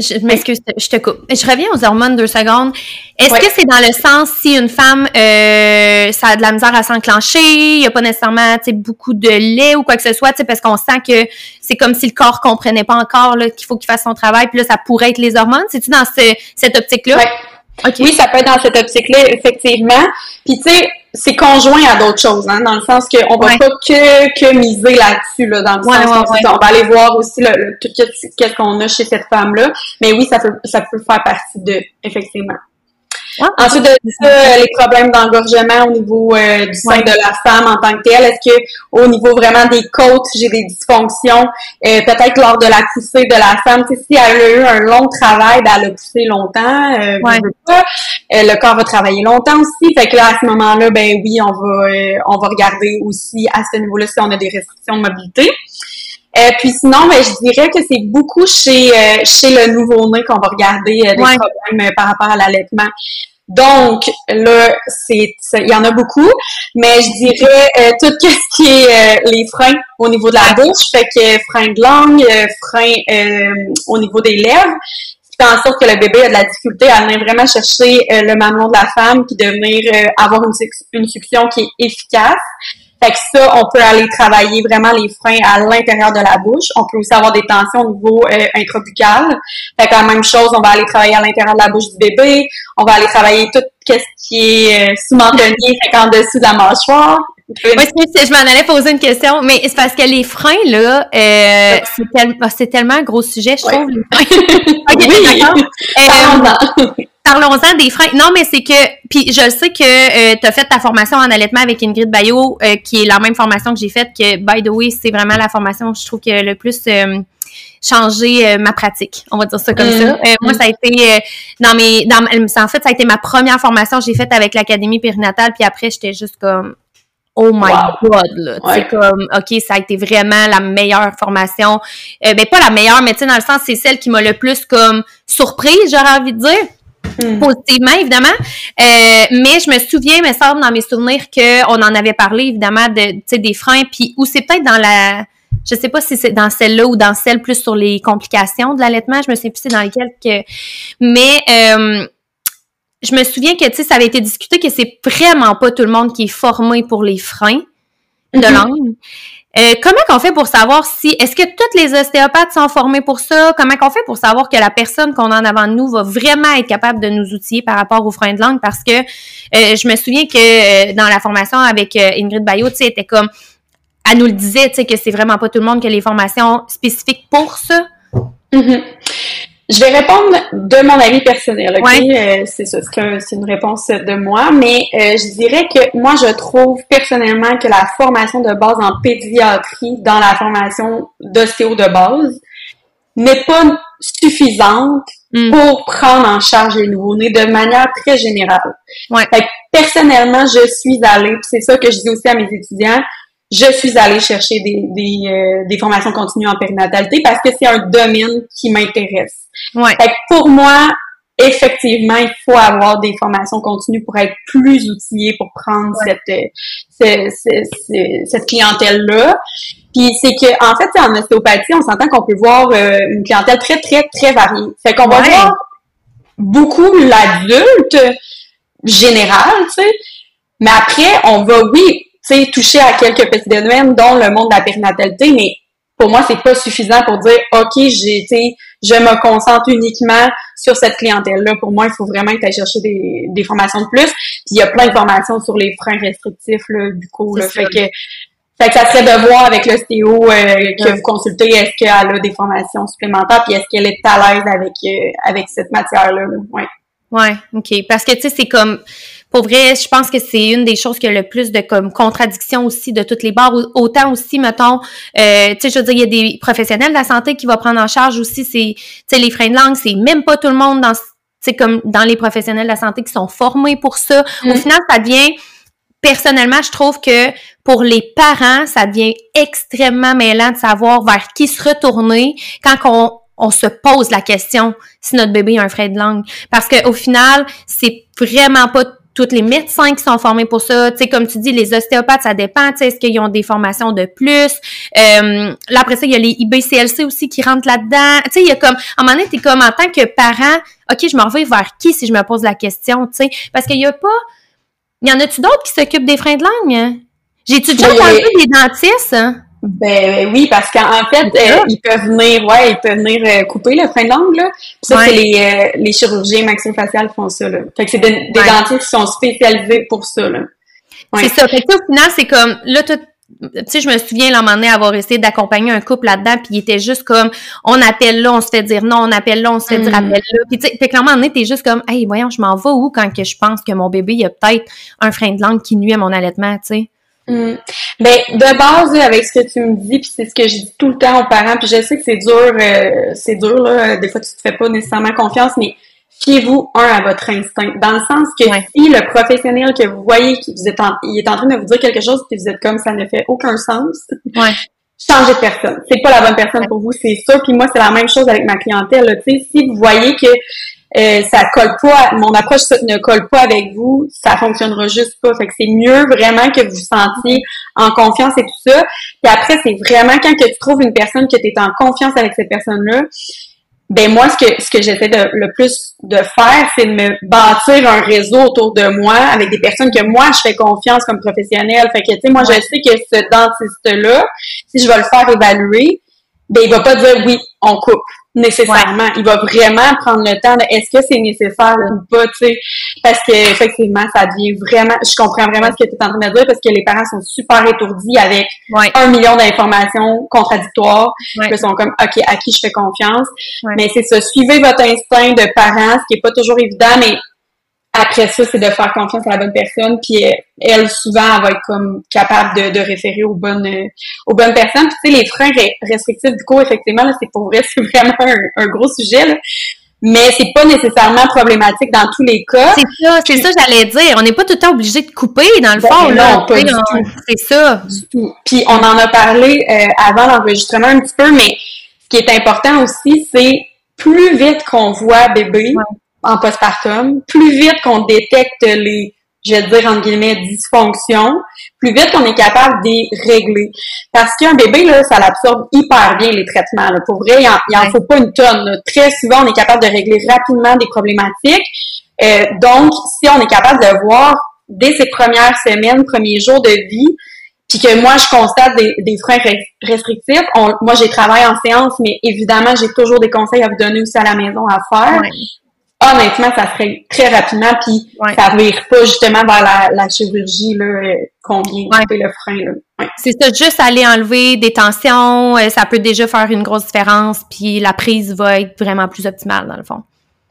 Je m'excuse, je te coupe. Je reviens aux hormones deux secondes. Est-ce Ouais. que c'est dans le sens si une femme euh, ça a de la misère à s'enclencher, il y a pas nécessairement tu sais, beaucoup de lait ou quoi que ce soit, tu sais, parce qu'on sent que c'est comme si le corps comprenait pas encore là, qu'il faut qu'il fasse son travail, puis là ça pourrait être les hormones? C'est-tu dans ce- cette optique-là? Ouais. Oui, ça peut être dans cette optique-là, effectivement. Puis tu sais, c'est conjoint à d'autres choses, hein, dans le sens qu'on va Ouais. pas que, que miser là-dessus, là, dans le Ouais, sens ouais, on va aller voir aussi le, le- tout qu'est-ce qu'on a chez cette femme-là. Mais oui, ça peut, ça peut faire partie de, effectivement. Ouais. Ensuite de ça, les problèmes d'engorgement au niveau euh, du sein Ouais. de la femme en tant que telle. Est-ce que au niveau vraiment des côtes, j'ai des dysfonctions? Euh, Peut-être lors de la poussée de la femme, tu sais, si elle a eu un long travail, ben, elle a poussé longtemps, euh, Ouais. pas. Euh, le corps va travailler longtemps aussi. Fait que là, à ce moment-là, ben oui, on va euh, on va regarder aussi à ce niveau-là si on a des restrictions de mobilité. Euh, puis sinon, ben, je dirais que c'est beaucoup chez euh, chez le nouveau-né qu'on va regarder euh, des Ouais. problèmes euh, par rapport à l'allaitement. Donc là, c'est il y en a beaucoup, mais je dirais euh, tout [LAUGHS] ce qui est euh, les freins au niveau de la bouche, fait que frein de langue, euh, frein euh, au niveau des lèvres, qui fait en sorte que le bébé a de la difficulté à venir vraiment chercher euh, le mamelon de la femme puis de venir euh, avoir une, une succion qui est efficace. Fait que ça, on peut aller travailler vraiment les freins à l'intérieur de la bouche. On peut aussi avoir des tensions au niveau euh, intrabuccal. Fait que la même chose, on va aller travailler à l'intérieur de la bouche du bébé. On va aller travailler tout ce qui est euh, sous-mentonnier, fait qu'en dessous de la mâchoire. Je m'en allais poser une question, mais c'est parce que les freins, là, euh, c'est tel- ah, tellement un gros sujet, je trouve. les freins. [LAUGHS] Oui. Euh, Parlons-en. Des freins. Non, mais c'est que, puis je sais que tu as fait ta formation en allaitement avec Ingrid Bayo, euh, qui est la même formation que j'ai faite, que, by the way, c'est vraiment la formation, je trouve, que le plus euh, changé euh, ma pratique. On va dire ça comme Mm. ça. Euh, moi, ça a été, euh, dans mes, dans, en fait, ça a été ma première formation que j'ai faite avec l'Académie périnatale, puis après, j'étais juste comme, Oh my Wow. God, là. Ouais. C'est comme, OK, ça a été vraiment la meilleure formation. Euh, ben, pas la meilleure, mais tu sais, dans le sens, c'est celle qui m'a le plus comme surprise, j'aurais envie de dire Hmm. positivement, évidemment. Euh, mais je me souviens, me semble, dans mes souvenirs, qu'on en avait parlé, évidemment, de, tu sais, des freins, puis ou c'est peut-être dans la... Je sais pas si c'est dans celle-là ou dans celle plus sur les complications de l'allaitement. Je me sais plus c'est dans lesquelles que... Mais euh, je me souviens que, tu sais, ça avait été discuté que c'est vraiment pas tout le monde qui est formé pour les freins de Mhm. langue. Euh, comment qu'on fait pour savoir si est-ce que toutes les ostéopathes sont formés pour ça? Comment qu'on fait pour savoir que la personne qu'on a en avant de nous va vraiment être capable de nous outiller par rapport aux freins de langue? Parce que euh, je me souviens que euh, dans la formation avec Ingrid Bayo, tu sais, était comme, elle nous le disait, tu sais, que c'est vraiment pas tout le monde qui a les formations spécifiques pour ça. Mhm. Je vais répondre de mon avis personnel, ok? Ouais. Euh, c'est ça, c'est un- c'est une réponse de moi, mais euh, je dirais que moi, je trouve personnellement que la formation de base en pédiatrie dans la formation d'ostéo de base n'est pas suffisante Mm. pour prendre en charge les nouveau-nés de manière très générale. Ouais. Fait que personnellement, je suis allée, c'est ça que je dis aussi à mes étudiants, je suis allée chercher des, des, euh, des formations continues en périnatalité parce que c'est un domaine qui m'intéresse. Ouais. Fait que pour moi, effectivement, il faut avoir des formations continues pour être plus outillé pour prendre cette, euh, cette, cette clientèle-là. Puis c'est que en fait, en ostéopathie, on s'entend qu'on peut voir euh, une clientèle très, très, très variée. Fait qu'on va Ouais. voir beaucoup l'adulte général, tu sais. Mais après, on va, oui, tu sais, toucher à quelques petits domaines, dont le monde de la périnatalité, mais pour moi, c'est pas suffisant pour dire, OK, j'ai, je me concentre uniquement sur cette clientèle-là. Pour moi, il faut vraiment que tu chercher des, des formations de plus. Puis il y a plein de formations sur les freins restrictifs, là, du coup, là. Fait que, fait que ça serait de voir avec l'ostéo euh, que vous consultez, est-ce qu'elle a des formations supplémentaires, puis est-ce qu'elle est à l'aise avec, euh, avec cette matière-là. là? Ouais. Ouais, OK. Parce que, tu sais, c'est comme, pour vrai, je pense que c'est une des choses qui a le plus de comme contradiction aussi de toutes les barres. Autant aussi, mettons, euh, tu sais, je veux dire, il y a des professionnels de la santé qui vont prendre en charge aussi ces, tu sais, les freins de langue. C'est même pas tout le monde dans, sais, comme dans les professionnels de la santé qui sont formés pour ça. Au Mm. final, ça devient, personnellement, je trouve que pour les parents, ça devient extrêmement mêlant de savoir vers qui se retourner quand on, on se pose la question si notre bébé a un frein de langue. Parce que au final, c'est vraiment pas tous les médecins qui sont formés pour ça. Tu sais, comme tu dis, les ostéopathes, ça dépend. Tu sais, est-ce qu'ils ont des formations de plus? Euh, là, après ça, il y a les IBCLC aussi qui rentrent là-dedans. Tu sais, il y a comme, à un moment donné, t'es comme, en tant que parent, OK, je m'en vais vers qui si je me pose la question, tu sais? Parce qu'il y a pas... Il y en a-tu d'autres qui s'occupent des freins de langue? hein? J'ai-tu déjà entendu des dentistes? hein? Ben oui, parce qu'en en fait, euh, ils peuvent venir, ouais, ils peuvent venir euh, couper le frein de langue, là. Puis ça, Ouais. c'est les, euh, les chirurgiens maxillofaciales qui font ça, là. Fait que c'est des, dentistes qui sont spécialisés pour ça, là. Ouais. C'est ça. Fait que, au final, c'est comme, là, tu sais, je me souviens, moment donné, avoir essayé d'accompagner un couple là-dedans, puis il était juste comme, on appelle là, on se fait dire non, on appelle là, on se fait dire Mm. appelle là. Puis, tu sais, moment donné, t'es juste comme, hey, voyons, je m'en vais où quand que je pense que mon bébé, il a peut-être un frein de langue qui nuit à mon allaitement, tu sais? Mm. Ben, de base, avec ce que tu me dis, puis c'est ce que je dis tout le temps aux parents, puis je sais que c'est dur, euh, c'est dur, là, des fois tu te fais pas nécessairement confiance, mais fiez-vous, un, à votre instinct, dans le sens que Ouais. si le professionnel que vous voyez, qui vous êtes en, il est en train de vous dire quelque chose, puis vous êtes comme, ça ne fait aucun sens, Ouais. [LAUGHS] changez de personne. C'est pas la bonne personne pour vous, c'est ça. Puis moi, c'est la même chose avec ma clientèle. là. Tu sais, si vous voyez que euh, ça colle pas, mon approche ne colle pas avec vous, ça fonctionnera juste pas. Fait que c'est mieux vraiment que vous vous sentiez en confiance et tout ça. Puis après, c'est vraiment quand que tu trouves une personne que tu es en confiance avec cette personne-là, ben moi, ce que ce que j'essaie de le plus de faire, c'est de me bâtir un réseau autour de moi avec des personnes que moi je fais confiance comme professionnelle. Fait que tu sais, moi je sais que ce dentiste-là, si je vais le faire évaluer, ben il va pas dire oui, on coupe nécessairement. Il va vraiment prendre le temps de est-ce que c'est nécessaire ou pas, tu sais? Parce que effectivement, ça devient vraiment. Je comprends vraiment ce que tu es en train de dire parce que les parents sont super étourdis avec Ouais. un million d'informations contradictoires. Ouais. Ils sont comme OK, à qui je fais confiance? Mais c'est ça, suivez votre instinct de parent, ce qui est pas toujours évident, mais après ça, c'est de faire confiance à la bonne personne. Puis euh, elle, souvent, elle va être comme capable de, de référer aux bonnes euh, aux bonnes personnes. Puis tu sais, les freins re- restrictifs du coup, effectivement, là, c'est pour vrai, [LAUGHS] c'est vraiment un, un gros sujet. Là. Mais c'est pas nécessairement problématique dans tous les cas. C'est ça, c'est ça, j'allais dire. On n'est pas tout le temps obligé de couper, dans le Ben fond, là. non, on- tout. C'est ça. du tout. Puis on en a parlé euh, avant l'enregistrement un petit peu, mais ce qui est important aussi, c'est plus vite qu'on voit bébé Ouais. En postpartum, plus vite qu'on détecte les, je vais dire entre guillemets, dysfonctions, plus vite qu'on est capable d'y régler. Parce qu'un bébé, là, ça l'absorbe hyper bien les traitements. Là. Pour vrai, il en, il en Ouais. faut pas une tonne. là. Très souvent, on est capable de régler rapidement des problématiques. Euh, donc, si on est capable de voir dès ses premières semaines, premiers jours de vie, puis que moi, je constate des, des freins res- restrictifs, on- moi, j'ai travaillé en séance, mais évidemment, j'ai toujours des conseils à vous donner aussi à la maison à faire. Ouais. Honnêtement, ça serait très rapidement, puis Ouais. ça vire pas justement vers la, la chirurgie là, euh, vient Ouais. le frein. Là. Ouais. C'est ça, juste aller enlever des tensions, euh, ça peut déjà faire une grosse différence, puis la prise va être vraiment plus optimale, dans le fond.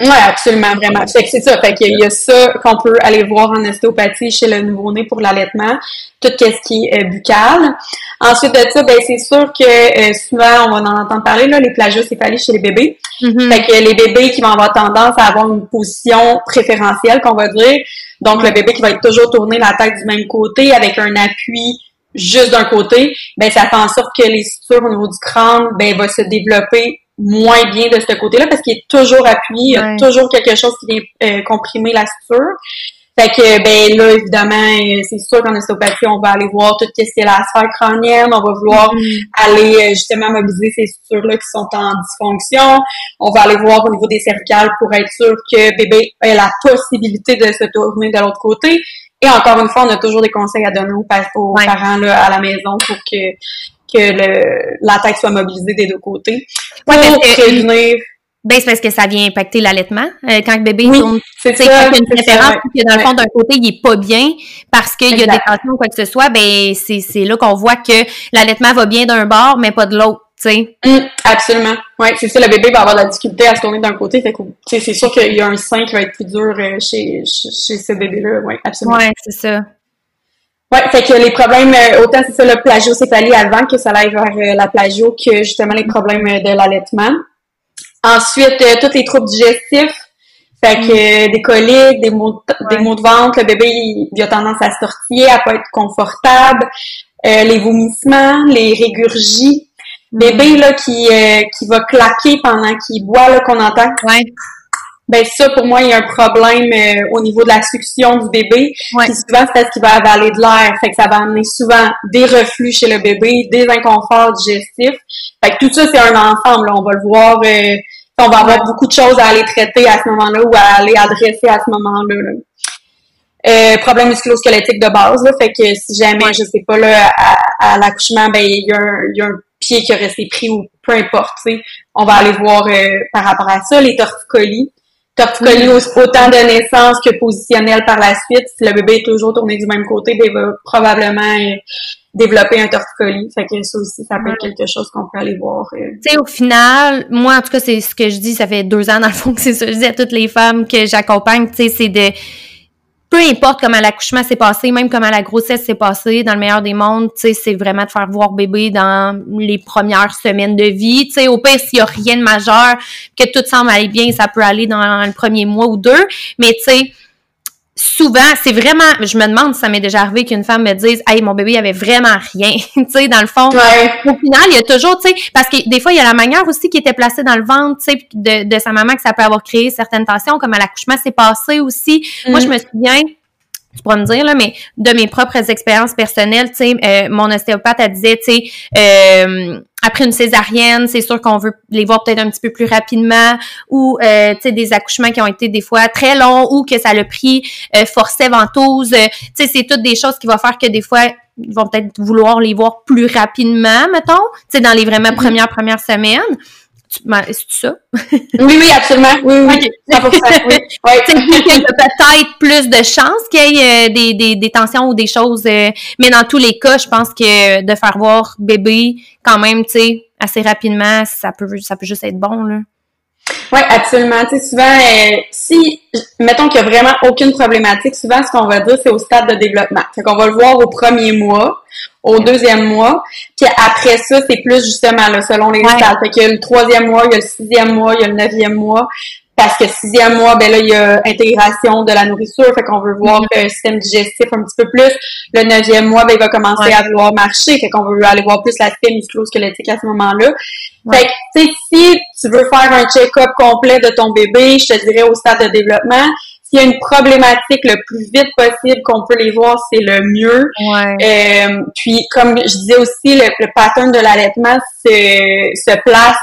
Oui, absolument, vraiment. Fait que c'est ça. Fait qu'il y a ça qu'on peut aller voir en ostéopathie chez le nouveau-né pour l'allaitement, tout ce qui est euh, buccal. Ensuite de ça, ben c'est sûr que euh, souvent, on va en entendre parler, là, les plagiocéphalies chez les bébés. Mhm. Fait que les bébés qui vont avoir tendance à avoir une position préférentielle, qu'on va dire. Donc, le bébé qui va être toujours tourné la tête du même côté avec un appui juste d'un côté, ben ça fait en sorte que les sutures au niveau du crâne, ben va se développer moins bien de ce côté-là parce qu'il est toujours appuyé, il y a toujours quelque chose qui vient euh, comprimer la suture. Fait que, ben là, évidemment, euh, c'est sûr qu'en ostéopathie, on va aller voir tout ce qui est la sphère crânienne, on va vouloir mm-hmm. aller euh, justement mobiliser ces sutures-là qui sont en dysfonction. On va aller voir au niveau des cervicales pour être sûr que bébé ait la possibilité de se tourner de l'autre côté. Et encore une fois, on a toujours des conseils à donner aux, parents là, à la maison pour que que le, la tête soit mobilisée des deux côtés. Pour prévenir ben, c'est parce que ça vient impacter l'allaitement. Euh, quand le bébé oui, tourne, c'est ça, y a une préférence, que dans le fond, d'un côté, il est pas bien parce qu'il y a des tensions ou quoi que ce soit, ben, c'est, c'est là qu'on voit que l'allaitement va bien d'un bord, mais pas de l'autre. Hum, absolument. Ouais, c'est ça, le bébé va avoir de la difficulté à se tourner d'un côté, fait que, c'est sûr qu'il y a un sein qui va être plus dur euh, chez, chez, ce bébé-là, ouais, absolument. Ouais, c'est ça. Ouais, fait que les problèmes, euh, autant c'est ça le plagiocéphalie avant que ça aille vers la plagio que justement les problèmes de l'allaitement. Ensuite, euh, tous les troubles digestifs. Fait que mm. des coliques, des maux, des maux de ventre, le bébé il, a tendance à se tortiller, à pas être confortable, euh, les vomissements, les régurgies. Mm. Bébé là qui euh, qui va claquer pendant qu'il boit là qu'on entend. Ouais. Ben ça pour moi il y a un problème au niveau de la succion du bébé. Ouais. Puis souvent c'est parce qu'il va avaler de l'air, fait que ça va amener souvent des reflux chez le bébé, des inconforts digestifs. Fait que tout ça c'est un ensemble, là. on va le voir on va avoir beaucoup de choses à aller traiter à ce moment-là ou à aller adresser à ce moment-là. Euh, problème musculo-squelettique de base, là, fait que si jamais, je sais pas, là, à, l'accouchement, ben, il y, a un, pied qui a resté pris ou peu importe, on va aller voir euh, par rapport à ça, les torticolis. Torticolis autant de naissance que positionnel par la suite. Si le bébé est toujours tourné du même côté, ben, il va probablement euh, développer un torticolis. Fait que ça aussi, ça peut être quelque chose qu'on peut aller voir. Euh. Tu sais, au final, moi, en tout cas, c'est ce que je dis, ça fait deux ans, dans le fond, que c'est ça. Je dis à toutes les femmes que j'accompagne, tu sais, c'est de peu importe comment l'accouchement s'est passé, même comment la grossesse s'est passée, dans le meilleur des mondes, tu c'est vraiment de faire voir bébé dans les premières semaines de vie. Tu sais, au pire, s'il y a rien de majeur, que tout semble aller bien, ça peut aller dans le premier mois ou deux. Mais tu sais, souvent, c'est vraiment, je me demande si ça m'est déjà arrivé qu'une femme me dise, hey, mon bébé, il avait vraiment rien, [LAUGHS] tu sais, dans le fond. Au final, il y a toujours, tu sais, parce que des fois, il y a la manière aussi qui était placée dans le ventre, tu sais, de, de sa maman que ça peut avoir créé certaines tensions, comme à l'accouchement s'est passé aussi. Moi, je mm. me souviens, tu pourras me dire là, mais de mes propres expériences personnelles, tu sais, euh, mon ostéopathe elle disait, tu sais, euh, après une césarienne, c'est sûr qu'on veut les voir peut-être un petit peu plus rapidement, ou euh, tu sais des accouchements qui ont été des fois très longs, ou que ça le pris euh, forcé ventouse. tu sais, c'est toutes des choses qui vont faire que des fois ils vont peut-être vouloir les voir plus rapidement, mettons, tu sais, dans les vraiment mm-hmm. premières premières semaines. C'est ça? [LAUGHS] oui, oui, absolument. Oui, oui. Okay. pour ça. Oui. [LAUGHS] y a peut-être plus de chances qu'il y ait euh, des, des, des, tensions ou des choses. Euh, mais dans tous les cas, je pense que de faire voir bébé quand même, tu sais, assez rapidement, ça peut, ça peut juste être bon, là. Oui, absolument. Tu sais, souvent, euh, si, mettons qu'il n'y a vraiment aucune problématique, souvent, ce qu'on va dire, c'est au stade de développement. Fait qu'on va le voir au premier mois, au deuxième mois, puis après ça, c'est plus justement, là, selon les stades. Fait qu'il y a le troisième mois, il y a le sixième mois, il y a le neuvième mois, parce que sixième mois, ben là, il y a intégration de la nourriture, fait qu'on veut voir mm-hmm. le système digestif un petit peu plus. Le neuvième mois, ben il va commencer à vouloir marcher, fait qu'on veut aller voir plus l'aspect musculo-squelettique à ce moment-là. Fait que, tu sais, si tu veux faire un check-up complet de ton bébé, je te dirais au stade de développement, s'il y a une problématique le plus vite possible qu'on peut les voir, c'est le mieux. Euh, puis, comme je disais aussi, le, le pattern de l'allaitement se, se place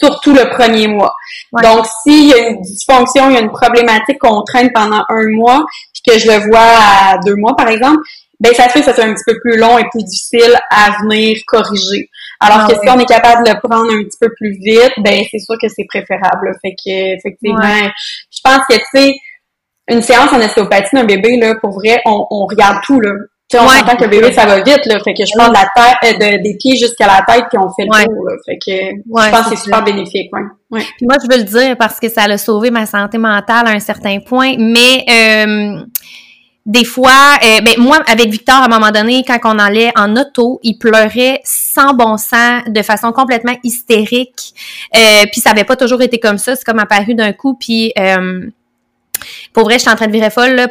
surtout le premier mois. Donc, s'il y a une dysfonction, il y a une problématique qu'on traîne pendant un mois, puis que je le vois à deux mois, par exemple, ben ça fait que ça soit un petit peu plus long et plus difficile à venir corriger. Alors ah que si on est capable de le prendre un petit peu plus vite, ben c'est sûr que c'est préférable. Fait que effectivement, je pense que tu sais, une séance en ostéopathie d'un bébé là, pour vrai, on, on regarde tout là. Tu sais, on ouais. que le bébé, ça va vite, là. Fait que je prends de la tête, euh, des pieds jusqu'à la tête, puis on fait le tour, là. Fait que je pense que c'est super bénéfique, ouais. ouais. Puis moi, je veux le dire parce que ça a sauvé ma santé mentale à un certain point, mais euh, des fois, euh, ben moi, avec Victor, à un moment donné, quand on allait en auto, il pleurait sans bon sens, de façon complètement hystérique. Euh, puis ça avait pas toujours été comme ça, c'est comme apparu d'un coup, puis... Euh, pour vrai, j'étais en train de virer folle. Là.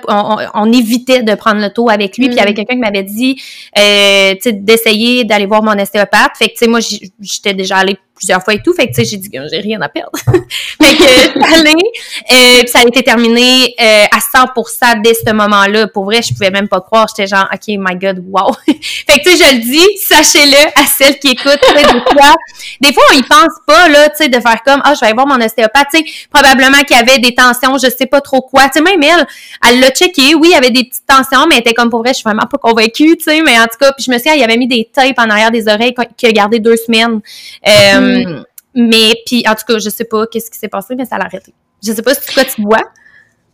On, évitait de prendre le taux avec lui. Puis il y avait mm. quelqu'un qui m'avait dit, euh, d'essayer d'aller voir mon ostéopathe. Fait que, tu sais, moi, j'étais déjà allée plusieurs fois et tout. Fait que, tu sais, j'ai dit, j'ai rien à perdre. [LAUGHS] fait que, euh, ça a été terminé euh, à 100% dès ce moment-là. Pour vrai, je pouvais même pas croire. J'étais genre, OK, my God, wow. [LAUGHS] fait que, tu sais, je le dis, sachez-le à celles qui écoutent. des fois, des fois, on y pense pas, là, tu sais, de faire comme, ah, je vais aller voir mon ostéopathe. Tu sais, probablement qu'il y avait des tensions, je sais pas trop quoi. Tu sais, même elle, elle l'a checké. Oui, il y avait des petites tensions, mais elle était comme, pour vrai, je suis vraiment pas convaincue, tu sais. Mais en tout cas, puis je me souviens, il avait mis des tapes en arrière des oreilles qui a gardé deux semaines. Euh, Mm. Mais puis en tout cas, je sais pas qu'est-ce qui s'est passé, mais ça l'a arrêté. Je sais pas si quoi tu vois.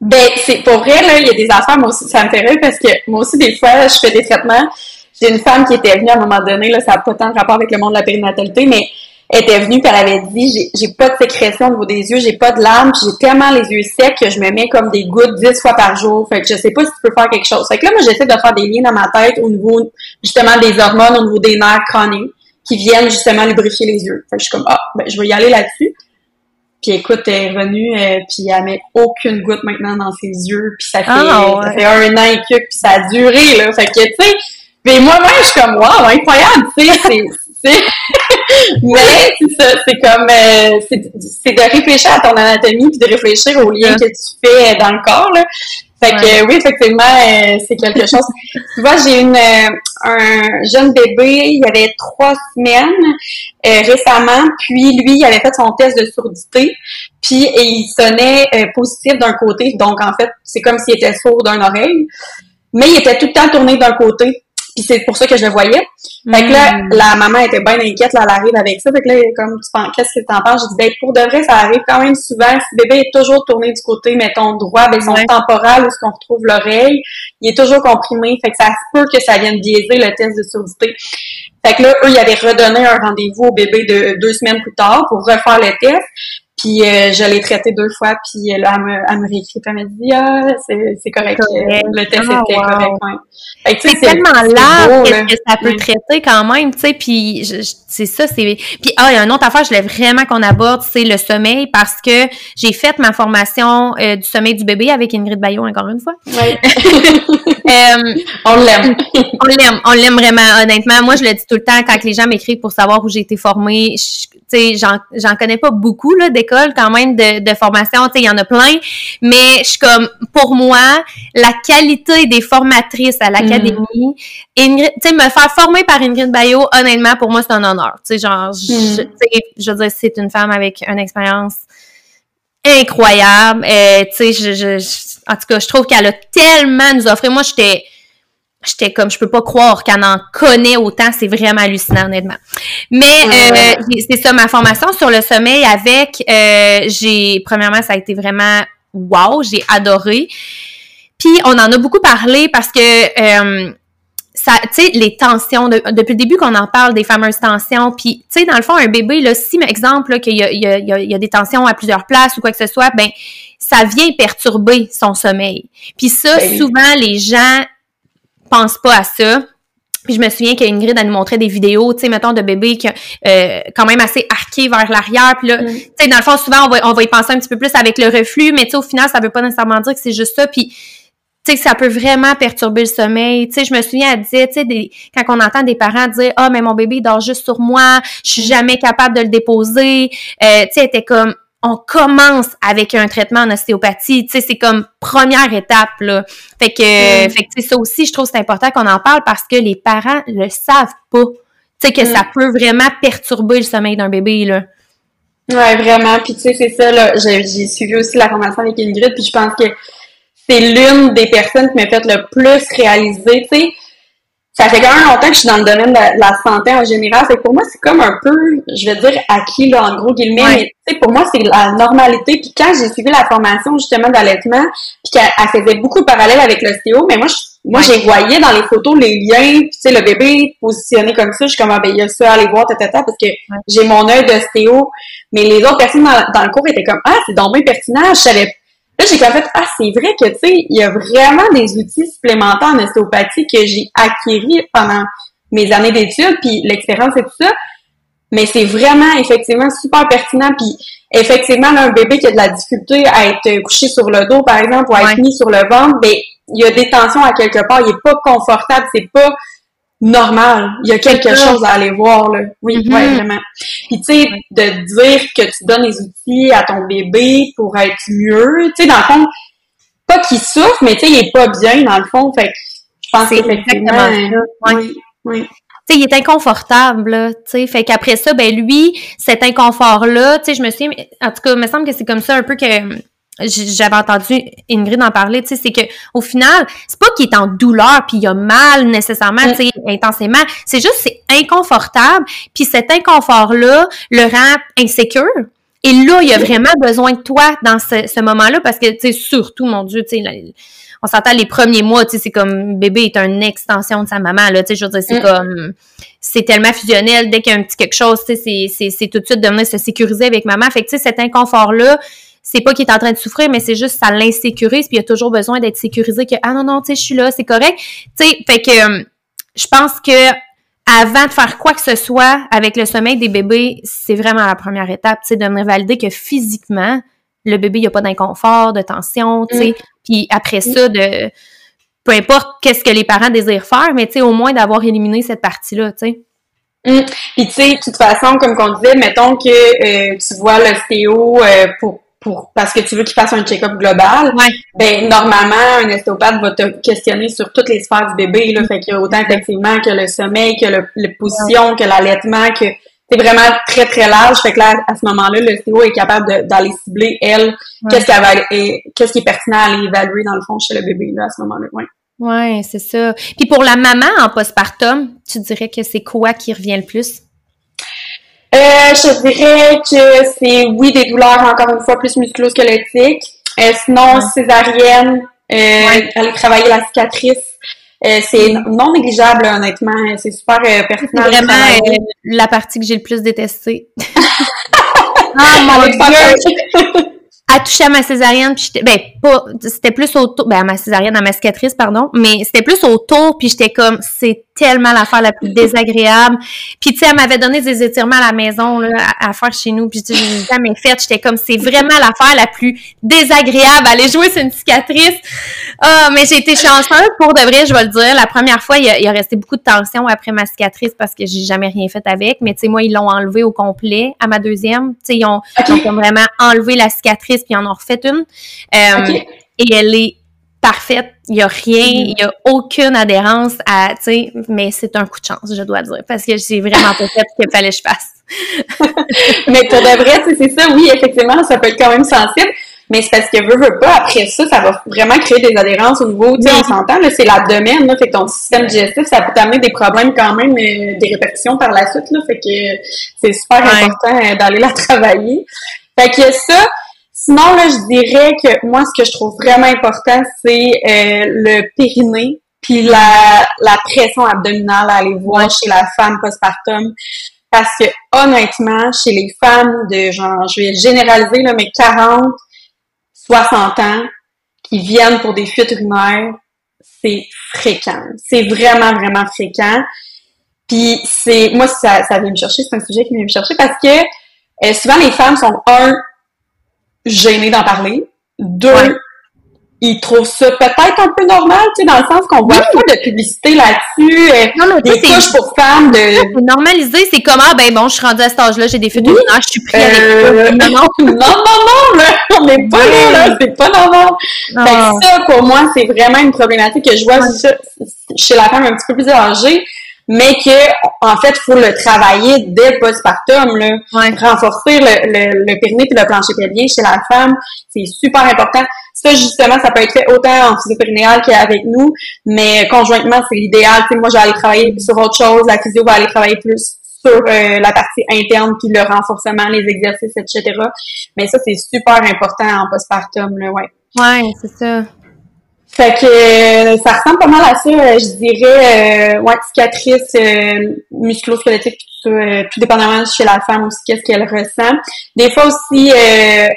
Ben, c'est pour vrai, là, il y a des affaires, moi aussi, ça me fait rire parce que moi aussi, des fois, je fais des traitements. J'ai une femme qui était venue à un moment donné, là, ça n'a pas tant de rapport avec le monde de la périnatalité, mais elle était venue puis elle avait dit j'ai pas de sécrétion au niveau des yeux, j'ai pas de larmes, j'ai tellement les yeux secs que je me mets comme des gouttes dix fois par jour. Fait que je sais pas si tu peux faire quelque chose. Fait que là, moi, j'essaie de faire des liens dans ma tête au niveau justement des hormones, au niveau des nerfs chroniques qui viennent justement lubrifier les yeux. Fait que je suis comme, ah, ben, je vais y aller là-dessus. Puis écoute, elle est revenue, euh, puis elle met aucune goutte maintenant dans ses yeux, puis ça fait, ah, ça fait un an et que, puis ça a duré, là. Fait que, tu sais, mais moi-même, je suis comme, wow, incroyable, tu sais, c'est... mais [LAUGHS] c'est ça, c'est comme euh, c'est de réfléchir à ton anatomie puis de réfléchir aux liens que tu fais dans le corps là. Fait que oui, effectivement, euh, c'est quelque [LAUGHS] chose. tu vois, j'ai une euh, un jeune bébé, il y avait trois semaines euh, récemment, puis lui, il avait fait son test de surdité, puis il sonnait positif d'un côté, donc en fait, c'est comme s'il était sourd d'une oreille, mais il était tout le temps tourné d'un côté. Puis c'est pour ça que je le voyais. Fait que là, hmm. la maman était bien inquiète, là, elle arrive avec ça. Fait que là, comme tu penses, qu'est-ce que t'en penses? Je dis, ben, pour de vrai, ça arrive quand même souvent. Si le bébé est toujours tourné du côté, mettons, droit, ben, son temporal, où ce qu'on retrouve l'oreille, il est toujours comprimé. Fait que ça se peut que ça vienne biaiser le test de surdité. Fait que là, eux, ils avaient redonné un rendez-vous au bébé de deux semaines plus tard pour refaire le test. Puis euh, je l'ai traité deux fois, puis là, elle me, elle me réécrit, elle me dit Ah, c'est correct, le test ah, était correct. c'est tellement large que ça peut traiter quand même, tu sais, puis c'est ça, c'est... Puis ah, il y a une autre affaire, je voulais vraiment qu'on aborde, c'est le sommeil, parce que j'ai fait ma formation euh, du sommeil du bébé avec Ingrid Bayon, encore une fois. Oui. euh, [LAUGHS] [LAUGHS] on l'aime. on l'aime, on l'aime vraiment, honnêtement. Moi, je le dis tout le temps quand les gens m'écrivent pour savoir où j'ai été formée, tu sais, j'en connais pas beaucoup, là, d'école quand même de, de formation, tu sais, il y en a plein, mais je suis comme, pour moi, la qualité des formatrices à l'académie, mm. tu sais, me faire former par Ingrid Bayo, honnêtement, pour moi, c'est un honneur. Tu sais, genre, je, mm. je veux dire, c'est une femme avec une expérience incroyable. Euh, tu sais, je, je, en tout cas, je trouve qu'elle a tellement nous offert. Moi, j'étais j'étais comme je peux pas croire qu'elle en connaît autant, c'est vraiment hallucinant honnêtement. Mais euh, c'est ça ma formation sur le sommeil avec euh, j'ai premièrement ça a été vraiment wow, j'ai adoré. Puis on en a beaucoup parlé parce que euh, ça, tu sais, les tensions, depuis le début qu'on en parle des fameuses tensions, puis tu sais, dans le fond, un bébé, là, si, exemple, qu'il y a, il y, a, il y a des tensions à plusieurs places ou quoi que ce soit, ben ça vient perturber son sommeil. Puis ça, ben souvent, les gens pense pas à ça. Puis je me souviens qu'Ingrid, elle nous montrait des vidéos, tu sais, mettons, de bébés qui, euh, quand même assez arqués vers l'arrière. Puis là, mm. tu sais, dans le fond, souvent, on va, on va y penser un petit peu plus avec le reflux, mais tu sais, au final, ça veut pas nécessairement dire que c'est juste ça. Puis, tu sais, ça peut vraiment perturber le sommeil. Tu sais, je me souviens, elle disait, tu sais, quand on entend des parents dire, ah, mais mon bébé dort juste sur moi, je suis mm. jamais capable de le déposer. Euh, tu sais, elle était comme, on commence avec un traitement en ostéopathie. Tu sais, c'est comme première étape, là. Fait que, mm. fait que ça aussi, je trouve c'est important qu'on en parle parce que les parents le savent pas. Tu sais, que ça mm. peut vraiment perturber le sommeil d'un bébé, là. Ouais, vraiment. Puis tu sais, c'est ça, là. J'ai suivi aussi la formation avec Ingrid, puis je pense que c'est l'une des personnes qui m'a fait le plus réaliser, tu sais, ça fait quand même longtemps que je suis dans le domaine de la, santé en général. C'est pour moi, c'est comme un peu, je vais dire, acquis, là, en gros guillemets. Mais, pour moi, c'est la normalité. Puis quand j'ai suivi la formation, justement, d'allaitement, puis qu'elle faisait beaucoup de parallèles avec l'ostéo, mais moi, je, moi, j'ai voyé dans les photos les liens, tu sais, le bébé positionné comme ça, je suis comme, ah, ben, il y a ça, allez voir, tata, parce que j'ai mon œil d'ostéo. Mais les autres personnes dans, le cours étaient comme, ah, c'est donc bien pertinent, je savais Là, j'ai comme fait, ah, c'est vrai que, tu sais, il y a vraiment des outils supplémentaires en ostéopathie que j'ai acquis pendant mes années d'études, puis l'expérience et tout ça. Mais c'est vraiment, effectivement, super pertinent. Puis, effectivement, là, un bébé qui a de la difficulté à être couché sur le dos, par exemple, ou à être mis sur le ventre, ben, il y a des tensions à quelque part. Il est pas confortable. C'est pas normal. Il y a quelque chose à aller voir, là. Oui, mm-hmm. vraiment. Puis, tu sais, de dire que tu donnes les outils à ton bébé pour être mieux, tu sais, dans le fond, pas qu'il souffre, mais tu sais, il est pas bien, dans le fond. Fait que je pense qu'effectivement... Oui, oui. Tu sais, il est inconfortable, là, tu sais. Fait qu'après ça, ben lui, cet inconfort-là, tu sais, je me suis... En tout cas, il me semble que c'est comme ça un peu que j'avais entendu Ingrid en parler, tu sais, c'est que au final, c'est pas qu'il est en douleur puis il a mal nécessairement, tu sais, intensément, c'est juste c'est inconfortable, puis cet inconfort là le rend insécure. Et là, il a vraiment besoin de toi dans ce, moment-là parce que tu sais surtout mon dieu, tu sais on s'entend les premiers mois, tu sais c'est comme bébé est une extension de sa maman là, tu sais je veux dire c'est mm. comme c'est tellement fusionnel dès qu'il y a un petit quelque chose, tu sais c'est tout de suite de venir se sécuriser avec maman. Fait que tu sais cet inconfort là c'est pas qu'il est en train de souffrir, mais c'est juste ça l'insécurise, puis il a toujours besoin d'être sécurisé que ah non non, tu sais, je suis là, c'est correct. Tu sais, fait que euh, je pense que avant de faire quoi que ce soit avec le sommeil des bébés, c'est vraiment la première étape, tu sais, de venir valider que physiquement le bébé il a pas d'inconfort, de tension, tu sais. Mm. Puis après ça de peu importe qu'est-ce que les parents désirent faire, mais tu sais au moins d'avoir éliminé cette partie-là, tu sais. Mm. Puis tu sais, de toute façon, comme on disait, mettons que euh, tu vois l'ostéo euh, pour parce que tu veux qu'il fasse un check-up global, ben normalement un ostéopathe va te questionner sur toutes les sphères du bébé là, fait qu'il y a autant effectivement que le sommeil, que le, la position, que l'allaitement, que c'est vraiment très très large. Fait que là à ce moment-là, l'ostéo est capable d'aller cibler elle qu'est-ce qu'elle qu'est-ce qui est pertinent à aller évaluer dans le fond chez le bébé là à ce moment-là. Ouais. Ouais, c'est ça. Puis pour la maman en postpartum, tu dirais que c'est quoi qui revient le plus? Euh, je dirais que c'est, oui, des douleurs, encore une fois, plus musculo-squelettiques. Euh, sinon, césarienne, euh, aller travailler la cicatrice. Euh, c'est non négligeable, honnêtement. C'est super pertinent. C'est vraiment la partie que j'ai le plus détestée. [LAUGHS] ah, mon Dieu! à toucher à ma césarienne puis j'étais ben pas c'était plus autour ben à ma césarienne à ma cicatrice pardon mais c'était plus autour puis j'étais comme c'est tellement l'affaire la plus désagréable. Puis tu sais elle m'avait donné des étirements à la maison là, à, faire chez nous. Puis je j'ai jamais fait. J'étais comme c'est vraiment l'affaire la plus désagréable. Aller jouer sur une cicatrice. Ah mais j'ai été chanceuse pour de vrai je vais le dire. La première fois il y a, il a resté beaucoup de tension après ma cicatrice parce que j'ai jamais rien fait avec. Mais tu sais moi ils l'ont enlevé au complet à ma deuxième. Tu sais ils ont, ils ont vraiment enlevé la cicatrice puis ils en ont refait une. Euh, et elle est parfaite. Il n'y a rien, mm-hmm. il n'y a aucune adhérence à, tu sais, mais c'est un coup de chance, je dois dire, parce que j'ai vraiment pas fait ce qu'il fallait que je fasse. [LAUGHS] mais pour de vrai, c'est ça, oui, effectivement, ça peut être quand même sensible. Mais c'est parce que veut, veut pas, après ça, ça va vraiment créer des adhérences au niveau, tu sais, on s'entend, là, c'est l'abdomen, là, fait que ton système digestif, ça peut t'amener des problèmes quand même, euh, des répercussions par la suite, là, fait que c'est super important euh, d'aller la travailler. Fait que ça, Sinon, là, je dirais que moi, ce que je trouve vraiment important, c'est euh, le périnée, puis la, la pression abdominale à aller voir chez la femme postpartum. Parce que honnêtement, chez les femmes de genre, je vais généraliser, là, mais 40, 60 ans, qui viennent pour des fuites urinaires, c'est fréquent. C'est vraiment, vraiment fréquent. Puis c'est moi ça, ça vient me chercher, c'est un sujet qui vient me chercher parce que euh, souvent les femmes sont un gêné d'en parler. Deux, ils trouvent ça peut-être un peu normal, tu sais, dans le sens qu'on voit pas de publicité là-dessus, euh, des couches pour femmes de... C'est normalisé, c'est comme, ah, ben bon, je suis rendue à cet âge-là, j'ai des fuites oui. je suis prête euh... non, [LAUGHS] non, non, non, non, là, on n'est pas là, là, c'est pas normal. Fait que ça, pour moi, c'est vraiment une problématique que je vois chez la femme un petit peu plus âgée, mais que en fait, faut le travailler dès le postpartum, là. Renforcer le, le, le périnée et le plancher pelvien chez la femme, c'est super important. Ça, justement, ça peut être fait autant en physio qu'avec nous, mais conjointement, c'est l'idéal. moi, je vais aller travailler sur autre chose, la physio va aller travailler plus sur euh, la partie interne, puis le renforcement, les exercices, etc. Mais ça, c'est super important en postpartum, là, ouais. Ouais, c'est ça. Fait que euh, ça ressemble pas mal à ça, euh, je dirais, euh, ouais, cicatrice euh, musculo-squelettique, tout, tout dépendamment chez la femme aussi, qu'est-ce qu'elle ressent. Des fois aussi,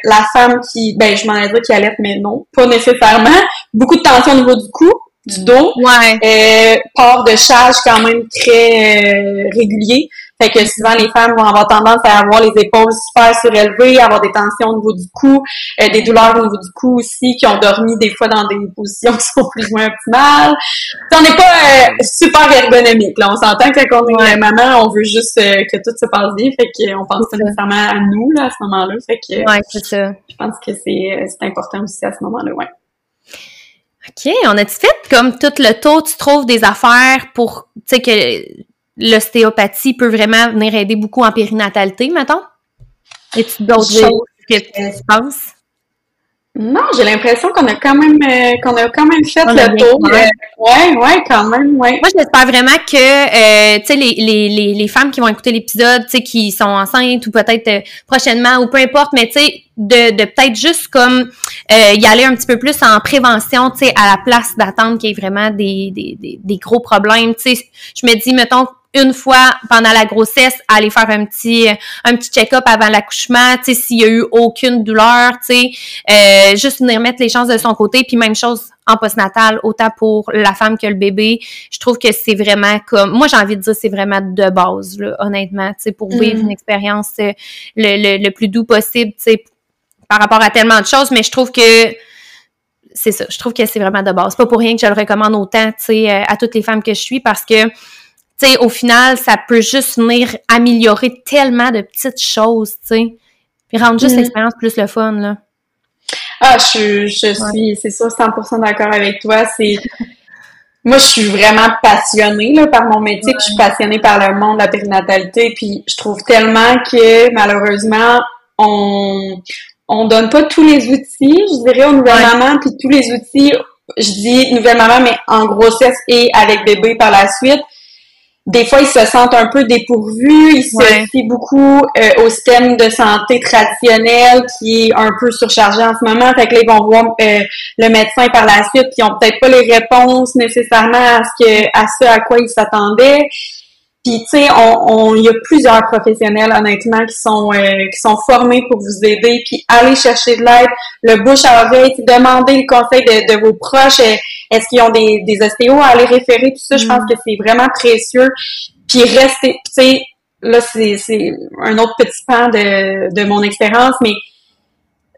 la femme qui, ben je m'en ai dit qui allait, mais non, pas nécessairement. Beaucoup de tension au niveau du cou, du dos. Ouais. Euh, port de charge quand même très euh, régulier. Fait que souvent, les femmes vont avoir tendance à avoir les épaules super surélevées, avoir des tensions au niveau du cou, euh, des douleurs au niveau du cou aussi, qui ont dormi des fois dans des positions qui sont plus ou moins optimales. on n'est pas euh, super ergonomique. Là. On s'entend que quand on est maman, on veut juste euh, que tout se passe bien. Fait qu'on pense pas nécessairement à nous là, à ce moment-là. Fait que ouais, c'est ça. je pense que c'est, c'est important aussi à ce moment-là, ouais. OK, on a-tu fait comme tout le tour, tu trouves des affaires pour, tu sais, que l'ostéopathie peut vraiment venir aider beaucoup en périnatalité, mettons? Y a-t-il d'autres choses que tu penses? Non, j'ai l'impression qu'on a quand même euh, qu'on a quand même fait le tour. Euh, ouais, ouais, quand même, ouais. Moi, j'espère vraiment que euh, tu sais les, les, les, les, femmes qui vont écouter l'épisode, tu sais qui sont enceintes ou peut-être prochainement ou peu importe, mais tu sais de, de peut-être juste comme y aller un petit peu plus en prévention, tu sais à la place d'attendre qu'il y ait vraiment des, des, des, des gros problèmes, tu sais je me dis mettons une fois pendant la grossesse, aller faire un petit un petit check-up avant l'accouchement, tu sais s'il y a eu aucune douleur, tu sais euh, juste venir mettre les chances de son côté, puis même chose en postnatal, autant pour la femme que le bébé. Je trouve que c'est vraiment comme moi j'ai envie de dire c'est vraiment de base là, honnêtement, tu sais pour vivre mm. une expérience euh, le, le, le, plus doux possible, tu sais par rapport à tellement de choses, mais je trouve que c'est ça, je trouve que c'est vraiment de base. C'est pas pour rien que je le recommande autant, tu sais, euh, à toutes les femmes que je suis parce que tu sais, au final, ça peut juste venir améliorer tellement de petites choses, tu sais. Puis rendre juste mm. l'expérience plus le fun, là. Ah, je, je suis, c'est sûr, 100% d'accord avec toi. C'est, moi, je suis vraiment passionnée, là, par mon métier, je suis passionnée par le monde de la périnatalité, puis je trouve tellement que, malheureusement, on, on donne pas tous les outils, je dirais, aux nouvelles mamans, puis tous les outils, je dis nouvelle maman, mais en grossesse et avec bébé par la suite, des fois, ils se sentent un peu dépourvus, ils se fient beaucoup euh, au système de santé traditionnel qui est un peu surchargé en ce moment. Fait que là, ils vont voir euh, le médecin par la suite, qui ont peut-être pas les réponses nécessairement à ce que à ce à quoi ils s'attendaient. Puis tu sais, on, il y a plusieurs professionnels honnêtement qui sont euh, qui sont formés pour vous aider. Puis aller chercher de l'aide, le bouche à oreille, demander le conseil de, de vos proches. Euh, est-ce qu'ils ont des, des ostéos à aller référer tout ça Je pense mm. que c'est vraiment précieux. Puis rester, tu sais, là c'est c'est un autre petit pan de de mon expérience, mais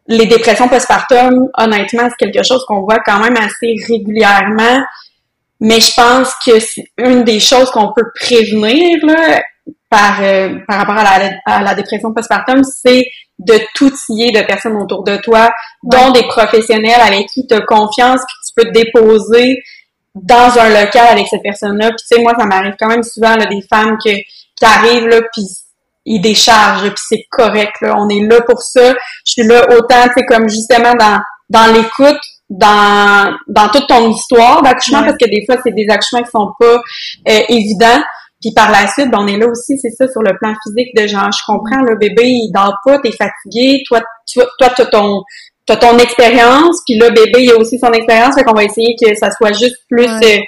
les dépressions postpartum, honnêtement, c'est quelque chose qu'on voit quand même assez régulièrement. Mais je pense que c'est une des choses qu'on peut prévenir là, par, euh, par rapport à la, à la dépression postpartum, c'est de t'outiller de personnes autour de toi, dont des professionnels avec qui tu as confiance, puis tu peux te déposer dans un local avec cette personne-là. Puis tu sais, moi, ça m'arrive quand même souvent là, des femmes que, qui arrivent là, puis ils déchargent, puis c'est correct. Là. On est là pour ça. Je suis là autant, tu sais, comme justement dans, dans l'écoute, dans, dans toute ton histoire d'accouchement, parce que des fois, c'est des accouchements qui sont pas euh, évidents. Puis par la suite, ben, on est là aussi, c'est ça, sur le plan physique de genre, je comprends, le bébé, il dort pas, t'es fatigué, toi, tu, toi, t'as ton, t'as ton expérience, puis le bébé, il a aussi son expérience, fait qu'on va essayer que ça soit juste plus, euh,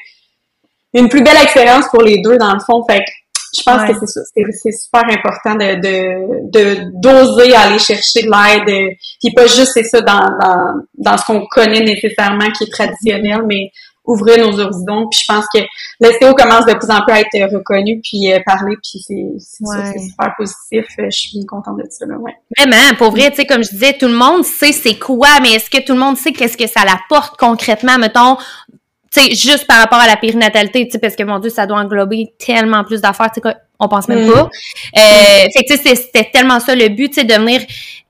une plus belle expérience pour les deux, dans le fond. Fait que je pense que c'est ça. C'est super important de, de, d'oser aller chercher de l'aide. Puis pas juste c'est ça dans, dans, dans ce qu'on connaît nécessairement qui est traditionnel, mais ouvrir nos horizons. Puis je pense que l'STO commence de plus en plus à être reconnu puis euh, parler. Puis c'est, c'est, super positif. Je suis bien contente de ça. Là, ouais. Vraiment, pour vrai, tu sais, comme je disais, tout le monde sait c'est quoi, mais est-ce que tout le monde sait qu'est-ce que ça l'apporte concrètement, mettons, tu sais, juste par rapport à la périnatalité, tu sais, parce que mon Dieu, ça doit englober tellement plus d'affaires, tu sais, on pense même mm. pas. Euh, fait que tu sais, c'était tellement ça le but, tu sais, de venir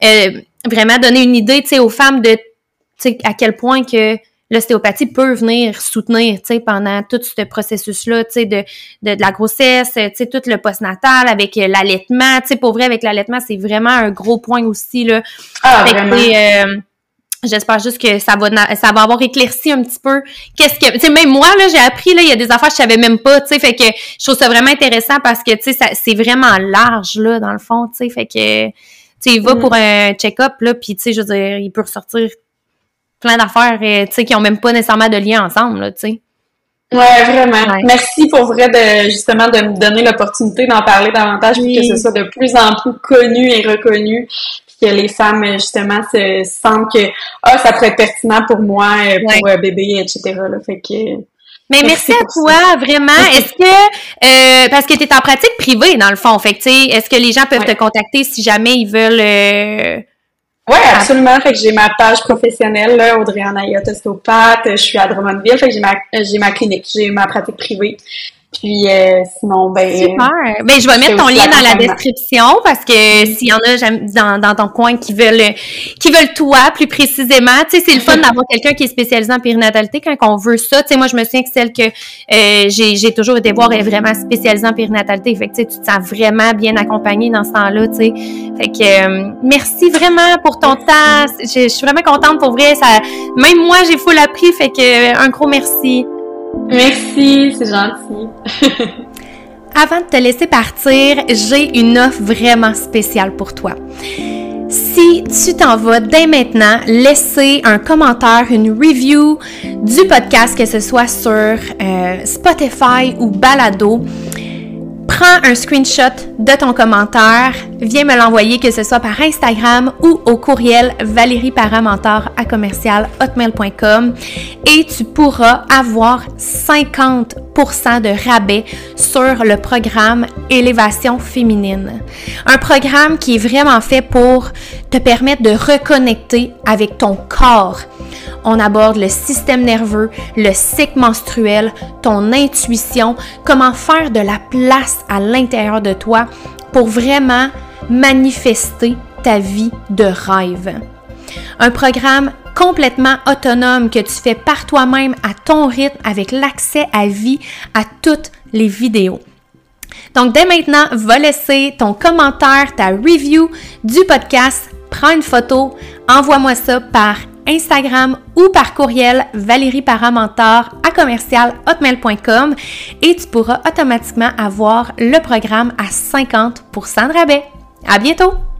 euh, vraiment donner une idée, tu sais, aux femmes de, tu sais, à quel point que l'ostéopathie peut venir soutenir, tu sais, pendant tout ce processus-là, tu sais, de, de, la grossesse, tu sais, tout le postnatal avec l'allaitement, tu sais, pour vrai, avec l'allaitement, c'est vraiment un gros point aussi, là. Ah, vraiment. Euh, J'espère juste que ça va ça va avoir éclairci un petit peu qu'est-ce que tu sais même moi là j'ai appris là il y a des affaires que je savais même pas tu sais fait que je trouve ça vraiment intéressant parce que tu sais c'est vraiment large là dans le fond tu sais fait que tu sais il va mm. pour un check-up là puis tu sais je veux dire il peut ressortir plein d'affaires euh, tu sais qui ont même pas nécessairement de lien ensemble là tu sais Ouais, vraiment. Merci pour vrai de justement de me donner l'opportunité d'en parler davantage pour que ce soit de plus en plus connu et reconnu que les femmes justement se sentent que ah ça pourrait être pertinent pour moi euh, pour euh, bébé etc là. fait que Mais merci, à toi, vraiment. Est-ce que, euh, parce que tu es en pratique privée, dans le fond, fait que, est-ce que les gens peuvent te contacter si jamais ils veulent... Euh... Oui, absolument. Fait que j'ai ma page professionnelle, là, Audrey Anayot, ostéopathe. Je suis à Drummondville. Fait que j'ai ma, j'ai ma clinique. J'ai ma pratique privée. Puis euh, sinon, ben. Super. Ben, je vais mettre ton lien dans la description parce que s'il y en a dans, dans ton coin qui veulent qui veulent toi plus précisément, tu sais, c'est le fun d'avoir quelqu'un qui est spécialisé en périnatalité quand on veut ça. Tu sais, moi, je me souviens que celle que euh, j'ai, j'ai toujours été voir est vraiment spécialisée en périnatalité. Fait que tu te sens vraiment bien accompagnée dans ce temps-là, tu sais. Fait que euh, merci vraiment pour ton temps. Je, je, suis vraiment contente pour vrai. Ça, même moi, j'ai full appris. Fait que un gros merci. Merci, c'est gentil. [LAUGHS] Avant de te laisser partir, j'ai une offre vraiment spéciale pour toi. Si tu t'en vas dès maintenant laisser un commentaire, une review du podcast, que ce soit sur euh, Spotify ou Balado, prends un screenshot de ton commentaire, viens me l'envoyer, que ce soit par Instagram ou au courriel valérieparamentor à commercial et tu pourras avoir 50% de rabais sur le programme Élévation féminine. Un programme qui est vraiment fait pour te permettre de reconnecter avec ton corps on aborde le système nerveux, le cycle menstruel, ton intuition, comment faire de la place à l'intérieur de toi pour vraiment manifester ta vie de rêve. Un programme complètement autonome que tu fais par toi-même à ton rythme avec l'accès à vie à toutes les vidéos. Donc dès maintenant, va laisser ton commentaire, ta review du podcast, prends une photo, envoie-moi ça par Instagram ou par courriel Valérie Paramentor à commercial hotmail.com et tu pourras automatiquement avoir le programme à 50% de rabais. À bientôt!